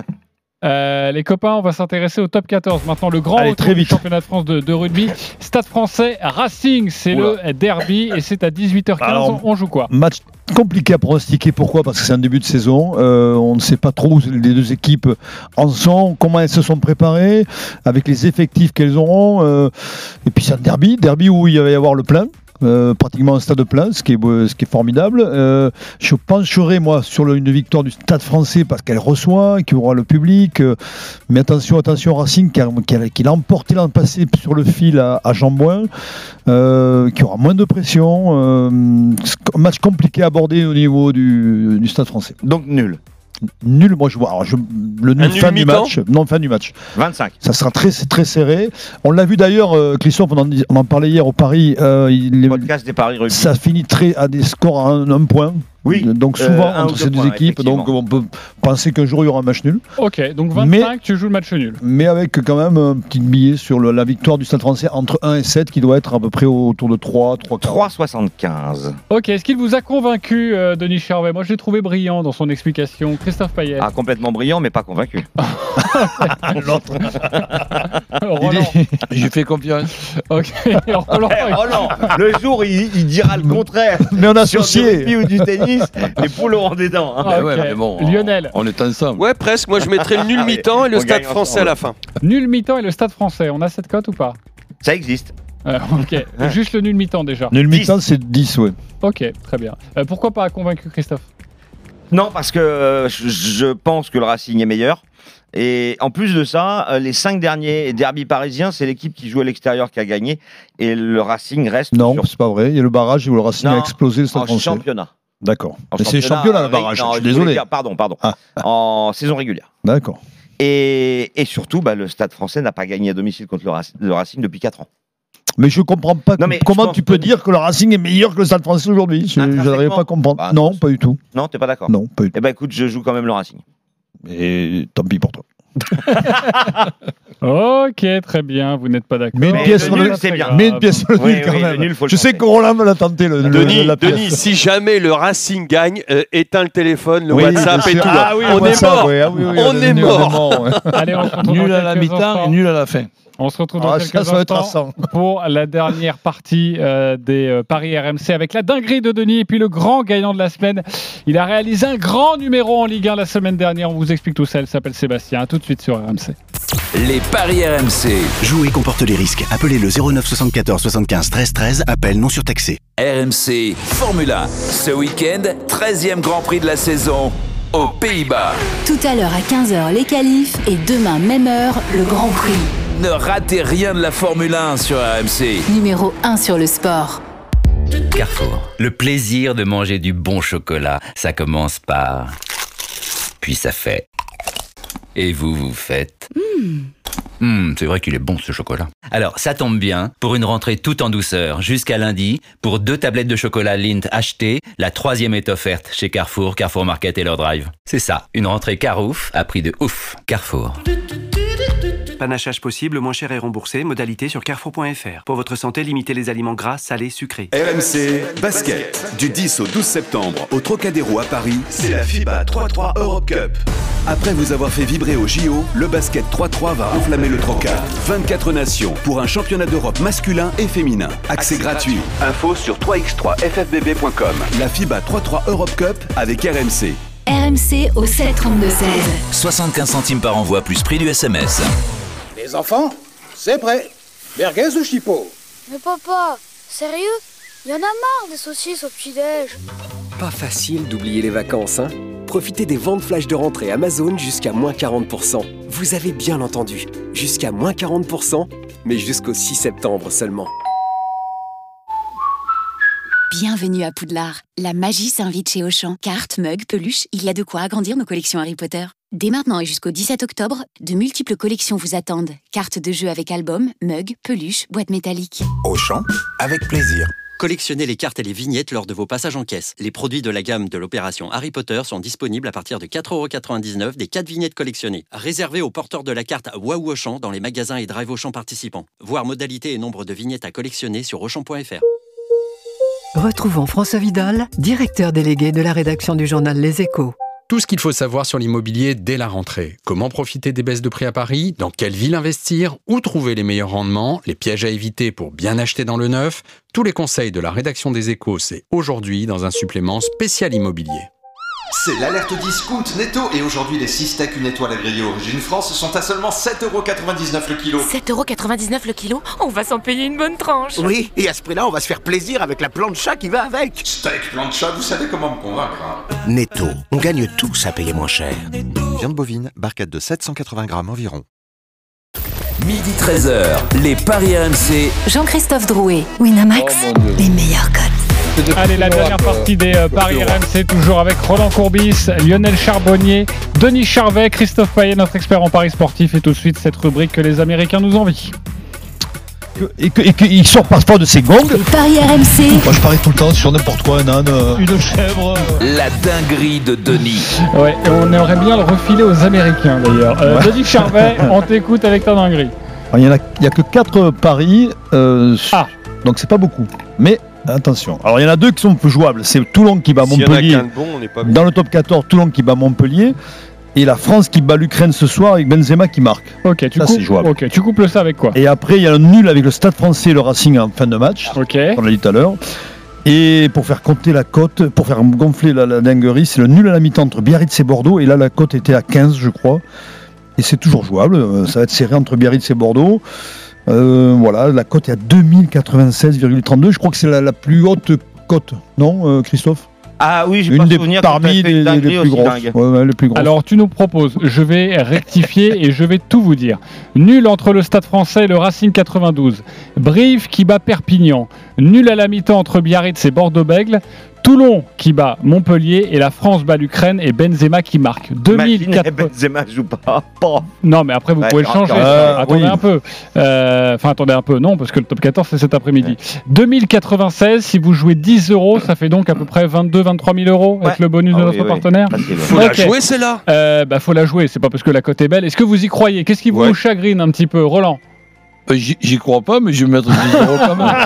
Euh, les copains, on va s'intéresser au top 14. Maintenant, le grand Allez, très du vite. championnat de France de, de rugby. Stade français Racing, c'est le derby et c'est à 18h15. Alors, on joue quoi Match compliqué à pronostiquer. Pourquoi? Parce que c'est un début de saison. Euh, on ne sait pas trop où les deux équipes en sont, comment elles se sont préparées, avec les effectifs qu'elles auront. euh, et puis c'est un derby, derby où il va y avoir le plein. Euh, pratiquement un stade plein, ce qui est, formidable. Euh, je pencherai, moi, sur une victoire du stade français parce qu'elle reçoit, qu'il y aura le public. euh, mais attention, attention, Racing qui a, qui a- emporté l'an passé sur le fil à, à Jambouin, euh, qui aura moins de pression. match compliqué à aborder au niveau du stade français. Donc nul. Nul, moi je vois. alors, je- le nul, fin du match. Non, fin du match. 25. Ça sera très, très serré. On l'a vu d'ailleurs, euh, Christophe, on en, on en parlait hier au Paris. euh, il- les- Podcast des paris rugby. ça finit très à des scores à un, un point. Oui. Donc Euh, souvent entre ces deux points, équipes, donc on peut penser qu'un jour il y aura un match nul. Ok, donc 25, Mais- tu joues le match nul. Mais avec quand même un petit billet sur le- la victoire du Stade français entre 1 et 7 qui doit être à peu près autour de 3, 3, 3,75. Ok, est-ce qu'il vous a convaincu, euh, Denis Charvet? Moi, je l'ai trouvé brillant dans son explication. Christophe Payet. Ah, complètement brillant, mais pas convaincu. Roland. J'ai fait confiance. Ok, Roland. oh non, le jour il, il dira le contraire. Mais on a Sur du associé. rugby ou du tennis, les poules auront des dents. hein. Ah, Ouais, ok. mais bon, Lionel. On est ensemble. Ouais, presque. Moi, je mettrais le nul mi-temps et le on stade français à la fin. Nul mi-temps et le stade français. On a cette cote ou pas? Ça existe. Euh, Ok, juste le nul mi-temps déjà. Nul mi-temps, c'est 10, ouais. Ok, très bien. Euh, pourquoi pas convaincu, Christophe? Non, parce que euh, je, pense que le Racing est meilleur. Et en plus de ça, les cinq derniers derbys parisiens, c'est l'équipe qui joue à l'extérieur qui a gagné. Et le Racing reste Non, sur- c'est pas vrai. Il y a le barrage où le Racing Non, a explosé le Stade en français. championnat. D'accord. C'est championnat, championnat le oui, barrage. non, je suis désolé. dire- pardon, pardon. Ah. En saison régulière. D'accord. Et, et surtout, bah, le Stade français n'a pas gagné à domicile contre le, Rac- le Racing depuis 4 ans. Mais je comprends pas Non, mais je comment tu peux que- dire que le Racing est meilleur que le Stade français aujourd'hui? Je n'arrive pas à comprendre. Bah, non, pas du tout. Non, t'es pas d'accord Non, pas du tout. Eh ben écoute, je joue quand même le Racing. Et tant pis pour toi. Ok, très bien, vous n'êtes pas d'accord. Mets une Mais pièce le sur nul, le c'est bien. Mets une pièce sur le nul quand même. je sais que Roland me l'a tenté le, le- Denis, la pièce. Denis, si jamais le Racing gagne, euh, éteins le téléphone, le Oui, WhatsApp et tout. Ah on est mort. on est mort. Allez, on Nul à la mi-temps et nul à la fin. On se retrouve dans Ah, quelques instants pour la dernière partie euh, des euh, paris RMC avec la dinguerie de Denis et puis le grand gagnant de la semaine. Il a réalisé un grand numéro en Ligue 1 la semaine dernière. On vous explique tout ça. Il s'appelle Sébastien. Tout de suite sur RMC. Les paris RMC. Jouer comporte les risques. Appelez le 09 74 75 13 13. Appel non surtaxé. RMC Formule 1. Ce week-end, 13e Grand Prix de la saison aux Pays-Bas. Tout à l'heure à 15h, les qualifs et demain, même heure, le Grand Prix. Ne ratez rien de la Formule 1 sur RMC. Numéro 1 sur le sport. Carrefour. Le plaisir de manger du bon chocolat, ça commence par... Puis ça fait... Et vous, vous faites... Hmm, c'est vrai qu'il est bon ce chocolat. Alors, ça tombe bien, pour une rentrée tout en douceur jusqu'à lundi, pour deux tablettes de chocolat Lindt achetées, la troisième est offerte chez Carrefour, Carrefour Market et leur drive. C'est ça, une rentrée carouf à prix de ouf. Carrefour. Panachage possible, moins cher et remboursé. Modalité sur carrefour.fr. Pour votre santé, limitez les aliments gras, salés, sucrés. RMC Basket. Du 10 au 12 septembre, au Trocadéro à Paris, c'est la FIBA 3-3 Europe Cup. Après vous avoir fait vibrer au JO, le basket 3-3 va enflammer le Troca. 24 nations pour un championnat d'Europe masculin et féminin. Accès gratuit. Info sur 3x3ffbb.com. La FIBA 3-3 Europe Cup avec RMC. RMC au 732 16. 75 centimes par envoi plus prix du SMS. Les enfants, c'est prêt. Merguez ou chipot Mais papa, sérieux? Y en a marre des saucisses au petit-déj. Pas facile d'oublier les vacances, hein? Profitez des ventes flash de rentrée Amazon jusqu'à moins 40%. Vous avez bien entendu, jusqu'à moins 40%, mais jusqu'au 6 septembre seulement. Bienvenue à Poudlard. La magie s'invite chez Auchan. Cartes, mugs, peluches, il y a de quoi agrandir nos collections Harry Potter. Dès maintenant et jusqu'au 17 octobre, de multiples collections vous attendent. Cartes de jeu avec albums, mugs, peluches, boîtes métalliques. Auchan, avec plaisir. Collectionnez les cartes et les vignettes lors de vos passages en caisse. Les produits de la gamme de l'opération Harry Potter sont disponibles à partir de 4,99€ des 4 vignettes collectionnées. Réservez aux porteurs de la carte Waouh Auchan dans les magasins et drive Auchan participants. Voir modalité et nombre de vignettes à collectionner sur Auchan.fr. Retrouvons François Vidal, directeur délégué de la rédaction du journal Les Échos. Tout ce qu'il faut savoir sur l'immobilier dès la rentrée. Comment profiter des baisses de prix à Paris? Dans quelle ville investir? Où trouver les meilleurs rendements? Les pièges à éviter pour bien acheter dans le neuf? Tous les conseils de la rédaction des échos, c'est aujourd'hui dans un supplément spécial immobilier. C'est l'alerte discount netto et aujourd'hui les 6 steaks une étoile à griller origine France sont à seulement 7,99€ le kilo. 7,99€ le kilo On va s'en payer une bonne tranche Oui, et à ce prix-là, on va se faire plaisir avec la plancha qui va avec. Steak, plancha, vous savez comment me convaincre. hein. Netto, on gagne tous à payer moins cher. Viande bovine, barquette de 780 grammes environ. Midi 13h, les Paris RMC. Jean-Christophe Drouet, Winamax, les meilleurs codes. Allez, la dernière partie des euh, Paris RMC, toujours avec Roland Courbis, Lionel Charbonnier, Denis Charvet, Christophe Payet, notre expert en Paris sportif, et tout de suite cette rubrique que les Américains nous envient. Et que- et qu'il sort parfois de ses gongs. Paris RMC, Moi je parie tout le temps sur n'importe quoi, un âne, euh, une chèvre. La dinguerie de Denis. Ouais, et on aimerait bien le refiler aux Américains d'ailleurs. Euh, Ouais. Denis Charvet, on t'écoute avec ta dinguerie. Alors, Il n'y a, il y a que 4 paris, euh, Ah. donc c'est pas beaucoup. Mais attention. Alors il y en a deux qui sont peu jouables. C'est Toulon qui bat S'il y en a Montpellier. bon, on pas. Dans le top 14, Toulon qui bat Montpellier. Et la France qui bat l'Ukraine ce soir avec Benzema qui marque. Ok, tu, Ça, coupes, c'est jouable. ok, tu coupes le ça avec quoi Et après, il y a le nul avec le Stade français et le Racing en fin de match. Ok. On l'a dit tout à l'heure. Et pour faire compter la cote, pour faire gonfler la, la dinguerie, c'est le nul à la mi-temps entre Biarritz et Bordeaux. Et là, la cote était à 15, je crois. Et c'est toujours jouable. Euh, Ça va être serré entre Biarritz et Bordeaux. Euh, voilà, la cote est à 2096,32. Je crois que c'est la, la plus haute cote, non, euh, Christophe? Ah oui, j'ai Une pas des souvenir parmi les, les- plus aussi grosses. dingue. Ouais, ouais, les plus grosses. Alors tu nous proposes, je vais rectifier et je vais tout vous dire. Nul entre le Stade français et le Racing 92. Brive qui bat Perpignan. Nul à la mi-temps entre Biarritz et Bordeaux-Bègle. Toulon qui bat Montpellier et la France bat l'Ukraine et Benzema qui marque. Imaginez 2004. Benzema joue pas. Non, mais après, vous Ouais, pouvez le changer. euh, attendez oui. un peu. Euh, Enfin, attendez un peu. Non, parce que le top 14, c'est cet après-midi. 2096, si vous jouez 10 euros, ça fait donc à peu près 22-23 000 euros avec le bonus de Ah notre oui, oui. partenaire. Faut la jouer, celle-là Euh, bah, faut la jouer. C'est pas parce que la cote est belle. Est-ce que vous y croyez? Qu'est-ce qui vous chagrine un petit peu, Roland? J'y j'y crois pas, mais je vais mettre 10 euros quand même.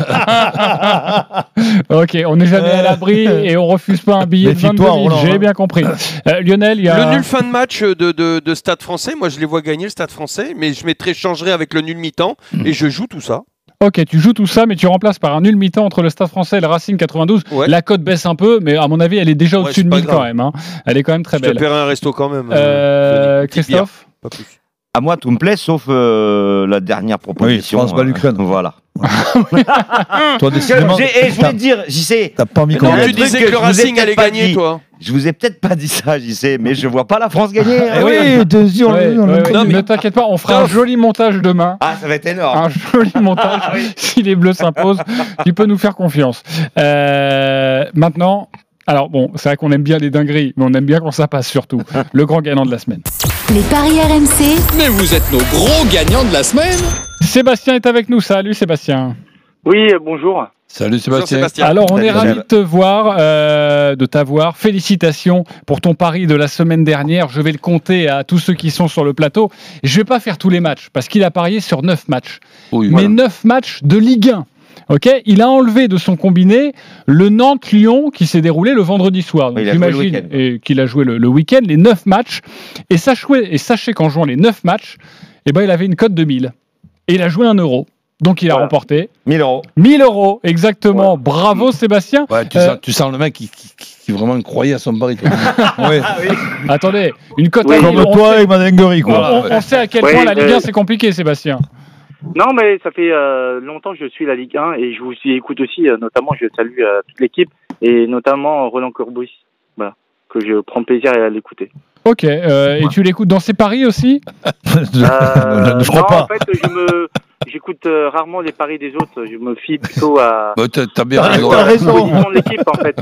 Ok, on n'est jamais à l'abri et on refuse pas un billet de 22 Méfie-toi, 000. Roland, J'ai bien compris. Euh, Lionel, il y a. Le nul fin de match de, de, de Stade français, moi je les vois gagner le Stade français, mais je mettrai, changerai avec le nul mi-temps et je joue tout ça. Ok, tu joues tout ça, mais tu remplaces par un nul mi-temps entre le Stade français et le Racing 92. Ouais. La cote baisse un peu, mais à mon avis, elle est déjà au-dessus de pas 1000 quand même. hein. Elle est quand même très Je te belle. paierai un resto quand même. Euh, Christophe Pas plus. À moi, tout me plaît, sauf euh, la dernière proposition. France bat euh, l'Ukraine. Voilà. Toi, décidément, J'ai- eh, je voulais te dire, j'y sais. T'as pas mis Non, tu disais que que le Racing allait gagner, dit. toi. Je vous ai peut-être pas dit ça, j'y sais, mais je vois pas la France gagner. hein. Eh oui, t'es sûr, Ouais, on ouais, le ouais, connaît. Ne t'inquiète pas, on fera un joli montage demain. Ah, ça va être énorme. Un joli montage. Si les Bleus s'imposent, tu peux nous faire confiance. Euh, maintenant, alors bon, c'est vrai qu'on aime bien les dingueries, mais on aime bien quand ça passe surtout. Le grand gagnant de la semaine. Les paris RMC, Mais vous êtes nos gros gagnants de la semaine. Sébastien est avec nous. Salut Sébastien. Oui, euh, bonjour. Salut Sébastien. Alors on est Salut, Seb. de te voir, euh, de t'avoir. Félicitations pour ton pari de la semaine dernière. Je vais le compter à tous ceux qui sont sur le plateau. Je vais pas faire tous les matchs parce qu'il a parié sur 9 matchs. Oui, mais voilà. 9 matchs de Ligue 1. Ok, il a enlevé de son combiné le Nantes-Lyon qui s'est déroulé le vendredi soir. Donc Oui, j'imagine week-end. et qu'il a joué le, le week-end, les 9 matchs. Et sachez, et sachez qu'en jouant les 9 matchs, eh ben, il avait une cote de 1000. Et il a joué un euro. Donc il a Voilà. remporté 1000 euros. 1000 euros, exactement. Bravo Sébastien. Ouais, tu, Euh, sens, tu sens le mec qui, qui, qui- qui vraiment croyait à son pari. Ouais. Attendez, une cote Oui, à Comme 1000, on toi sait- avec ma dinguerie, on, quoi. on- on sait à quel point la Ligue 1 euh, c'est compliqué, Sébastien. Non, mais ça fait euh, longtemps que je suis la Ligue 1 et je vous y écoute aussi. euh, notamment, je salue euh, toute l'équipe et notamment Roland Courbis, voilà, que je prends plaisir à l'écouter. Ok, euh, et tu l'écoutes dans ses paris aussi? Euh, je crois non, pas. en fait, je me, j'écoute euh, rarement les paris des autres. Je me fie plutôt à. Bah, t'as t'as bien T'as raison. t'as raison. composition de l'équipe en fait.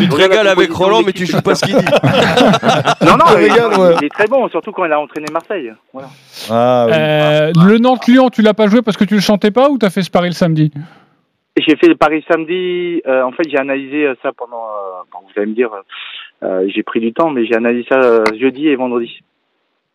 Tu te régales avec Roland, mais tu joues pas ce qu'il dit. Non, non, il, ouais. il est très bon, surtout quand il a entraîné Marseille. Voilà. Ah, oui. Euh, Le Nantes-Lyon, tu l'as pas joué parce que tu le chantais pas ou t'as fait ce pari le samedi? J'ai fait le pari samedi. euh, en fait, j'ai analysé ça pendant. euh, bon, vous allez me dire, euh, j'ai pris du temps, mais j'ai analysé ça euh, jeudi et vendredi.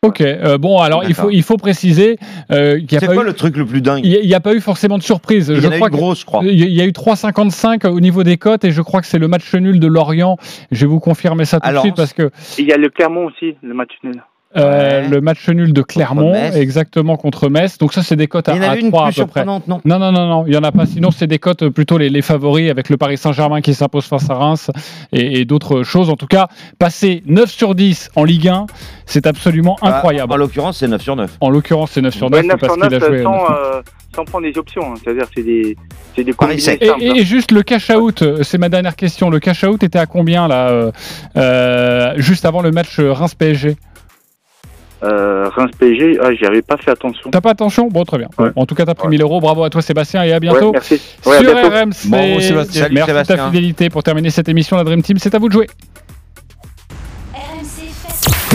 Ok, euh, bon, alors il faut, il faut préciser euh, qu'il n'y a C'est pas quoi eu- le truc le plus dingue Il n'y a, pas eu forcément de surprise. Il y je en a crois eu je crois. Il y a- y eu 3,55 au niveau des cotes et je crois que c'est le match nul de Lorient. Je vais vous confirmer ça tout Alors, de suite parce que Il y a le Clermont aussi, le match nul. Euh, le match nul de Clermont, exactement contre Metz. Donc ça, c'est des cotes à, Il y en à avait une 3 à plus peu près. non? Non, non, non, non, il y en a pas. Sinon, c'est des cotes euh, plutôt les, les favoris avec le Paris Saint-Germain qui s'impose face à Reims et, et d'autres choses. En tout cas, passer 9 sur 10 en Ligue 1, c'est absolument incroyable. En l'occurrence, c'est 9 sur 9. En l'occurrence, c'est 9 sur 9, Ouais, 9 c'est parce sur 9 qu'il a joué. sans, neuf. euh, sans prendre des options. hein. C'est-à-dire, c'est des, c'est des Paris. Et, hein. et- et juste le cash out, euh, c'est ma dernière question. Le cash out était à combien là, euh, euh, juste avant le match euh, Reims-PSG Euh, Reims PSG, ah, j'y avais pas fait attention. T'as pas attention Bon, très bien. Bon, en tout cas, t'as pris 1000 euros. Bravo à toi, Sébastien, et à bientôt. Ouais, merci. Ouais, à Sur bientôt. RMC. Bravo, Sébastien. Merci de ta fidélité pour terminer cette émission. La Dream Team, c'est à vous de jouer.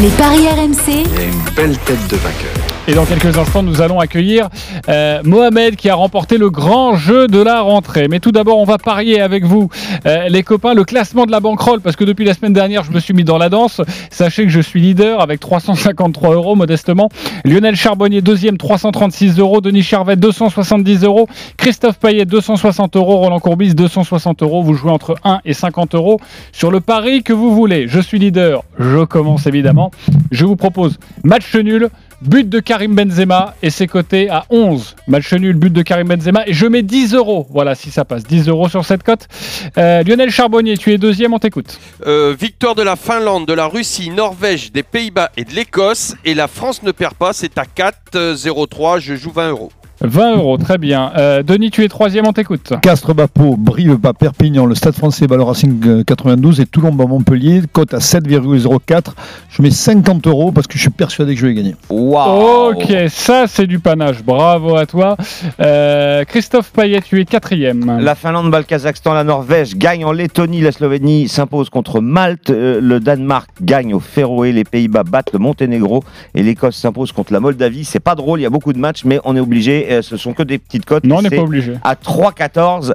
Les paris RMC, Il y a une belle tête de vainqueur. Et dans quelques instants, nous allons accueillir euh, Mohamed qui a remporté le grand jeu de la rentrée. Mais tout d'abord, on va parier avec vous, euh, les copains, le classement de la banquerolle, parce que depuis la semaine dernière, je me suis mis dans la danse. Sachez que je suis leader avec 353 euros modestement. Lionel Charbonnier, deuxième, 336 euros. Denis Charvet, 270 euros. Christophe Payet, 260 euros. Roland Courbis, 260 euros. Vous jouez entre 1 et 50 euros sur le pari que vous voulez. Je suis leader. Je commence évidemment. Je vous propose match nul. But de Karim Benzema et c'est coté à 11. Match nul, but de Karim Benzema et je mets 10 euros. Voilà, si ça passe. 10 euros sur cette cote. Euh, Lionel Charbonnier, tu es deuxième, on t'écoute. Euh, victoire de la Finlande, de la Russie, Norvège, des Pays-Bas et de l'Écosse. Et la France ne perd pas, c'est à 4-0-3. Je joue 20 euros. 20 euros, très bien. Euh, Denis, tu es troisième, on t'écoute. Castres Bapo, Brive bat Perpignan, le Stade français bat le Racing euh, 92 et Toulon bat Montpellier, cote à 7,04. Je mets 50 euros parce que je suis persuadé que je vais gagner. Ok, ça c'est du panache. Bravo à toi. Euh, Christophe Payet, tu es quatrième. La Finlande bat le Kazakhstan, la Norvège gagne en Lettonie, la Slovénie s'impose contre Malte, euh, le Danemark gagne au Féroé, les Pays-Bas battent le Monténégro et l'Écosse s'impose contre la Moldavie. C'est pas drôle, il y a beaucoup de matchs, mais on est obligé, euh, ce sont que des petites cotes. Non, on n'est pas obligé. À 3,14.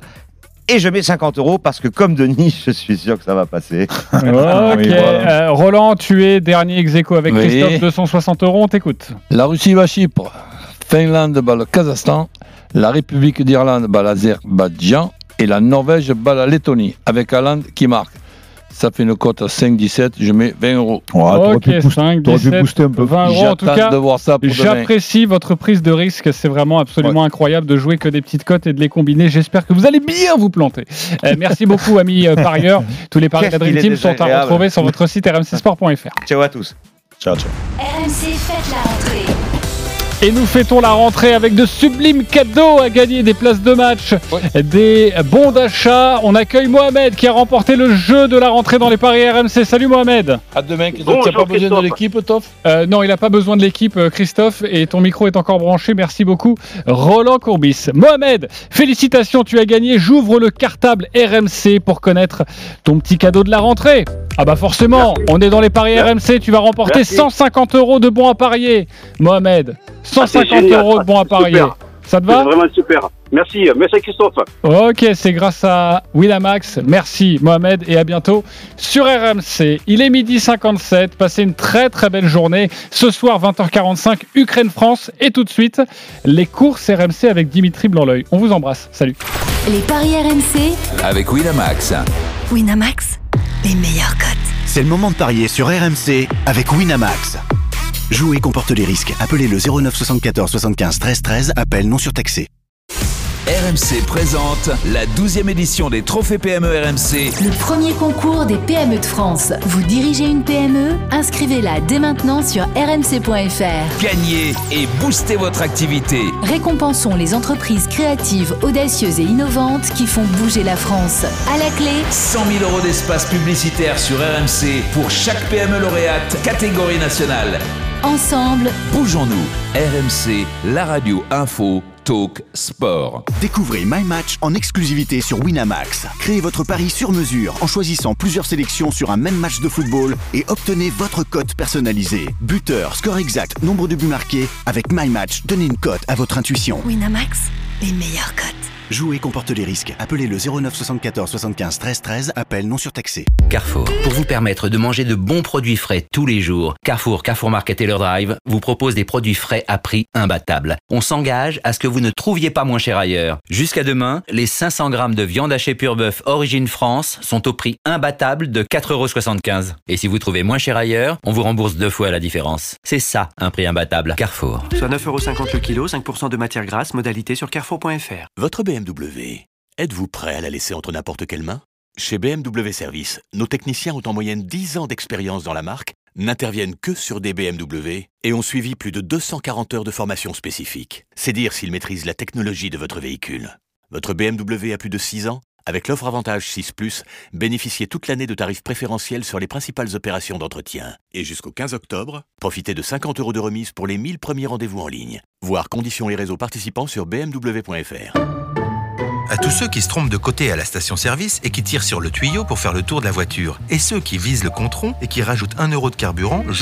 Et je mets 50 euros parce que comme Denis, je suis sûr que ça va passer. Ok, euh, Roland, tu es dernier ex aequo avec Oui. Christophe, 260 euros, on t'écoute. La Russie bat Chypre, Finlande bat le Kazakhstan, la République d'Irlande bat l'Azerbaïdjan et la Norvège bat la Lettonie avec Hollande qui marque. Ça fait une cote à 5,17, je mets 20 euros. ok, 5, 17, 20 euros. En tout J'attends cas, de voir ça pour demain. j'apprécie votre prise de risque. C'est vraiment absolument incroyable de jouer que des petites cotes et de les combiner. J'espère que vous allez bien vous planter. Euh, merci beaucoup, amis euh, parieurs. Tous les paris de la Dream Team sont à retrouver sur votre site rmcsport.fr. Ciao à tous. Ciao, ciao. RMC fête la rentrée. Et nous fêtons la rentrée avec de sublimes cadeaux à gagner, des places de match, des bons d'achat. On accueille Mohamed qui a remporté le jeu de la rentrée dans les paris RMC. Salut Mohamed. À demain, tu n'as pas besoin de l'équipe, Toff? Euh, non, il n'a pas besoin de l'équipe, euh, Christophe, et ton micro est encore branché. Merci beaucoup, Roland Courbis. Mohamed, félicitations, tu as gagné. J'ouvre le cartable RMC pour connaître ton petit cadeau de la rentrée. Ah bah forcément, on est dans les paris RMC, tu vas remporter Merci. 150 euros de bons à parier. Mohamed, 150 Ah, génial. euros de bons à parier. Super. Ça te C'est va vraiment super. Merci, merci Christophe. Ok, c'est grâce à Winamax. Merci Mohamed et à bientôt sur RMC. Il est midi 57. Passez une très très belle journée. Ce soir 20h45 Ukraine-France et tout de suite les courses RMC avec Dimitri Blanc-L'œil. On vous embrasse. Salut. Les paris RMC, Avec Winamax. Winamax, les meilleurs cotes. C'est le moment de parier sur RMC avec Winamax. Jouer comporte les risques. Appelez le 09 74 75 13 13. Appel non surtaxé. RMC présente la 12e édition des Trophées PME RMC. le premier concours des PME de France. Vous dirigez une PME Inscrivez-la dès maintenant sur rmc.fr. Gagnez et boostez votre activité. Récompensons les entreprises créatives, audacieuses et innovantes qui font bouger la France. À la clé, 100 000 euros d'espace publicitaire sur RMC pour chaque PME lauréate, catégorie nationale. Ensemble, Bougeons-nous. RMC, la radio info, talk, sport. Découvrez My Match en exclusivité sur Winamax. Créez votre pari sur mesure en choisissant plusieurs sélections sur un même match de football et obtenez votre cote personnalisée. Buteur, score exact, nombre de buts marqués. Avec My Match, donnez une cote à votre intuition. Winamax, les meilleurs cotes. Jouer comporte les risques. Appelez le 09 74 75 13 13. Appel non surtaxé. Carrefour. Pour vous permettre de manger de bons produits frais tous les jours, Carrefour, Carrefour Market et leur Drive vous propose des produits frais à prix imbattable. On s'engage à ce que vous ne trouviez pas moins cher ailleurs. Jusqu'à demain, les 500 grammes de viande hachée pure bœuf origine France sont au prix imbattable de 4,75€. Et si vous trouvez moins cher ailleurs, on vous rembourse deux fois la différence. C'est ça, un prix imbattable. Carrefour. Soit 9,50€ le kilo, 5% de matière grasse, modalité sur carrefour.fr. Votre BMW, êtes-vous prêt à la laisser entre n'importe quelles mains Chez BMW Service, nos techniciens ont en moyenne 10 ans d'expérience dans la marque, n'interviennent que sur des BMW et ont suivi plus de 240 heures de formation spécifique. C'est dire s'ils maîtrisent la technologie de votre véhicule. Votre BMW a plus de 6 ans avec l'offre Avantage 6 ⁇ bénéficiez toute l'année de tarifs préférentiels sur les principales opérations d'entretien. Et jusqu'au 15 octobre, profitez de 50 euros de remise pour les 1000 premiers rendez-vous en ligne. Voir conditions et réseaux participants sur bmw.fr. À tous ceux qui se trompent de côté à la station-service et qui tirent sur le tuyau pour faire le tour de la voiture, et ceux qui visent le contron et qui rajoutent un euro de carburant,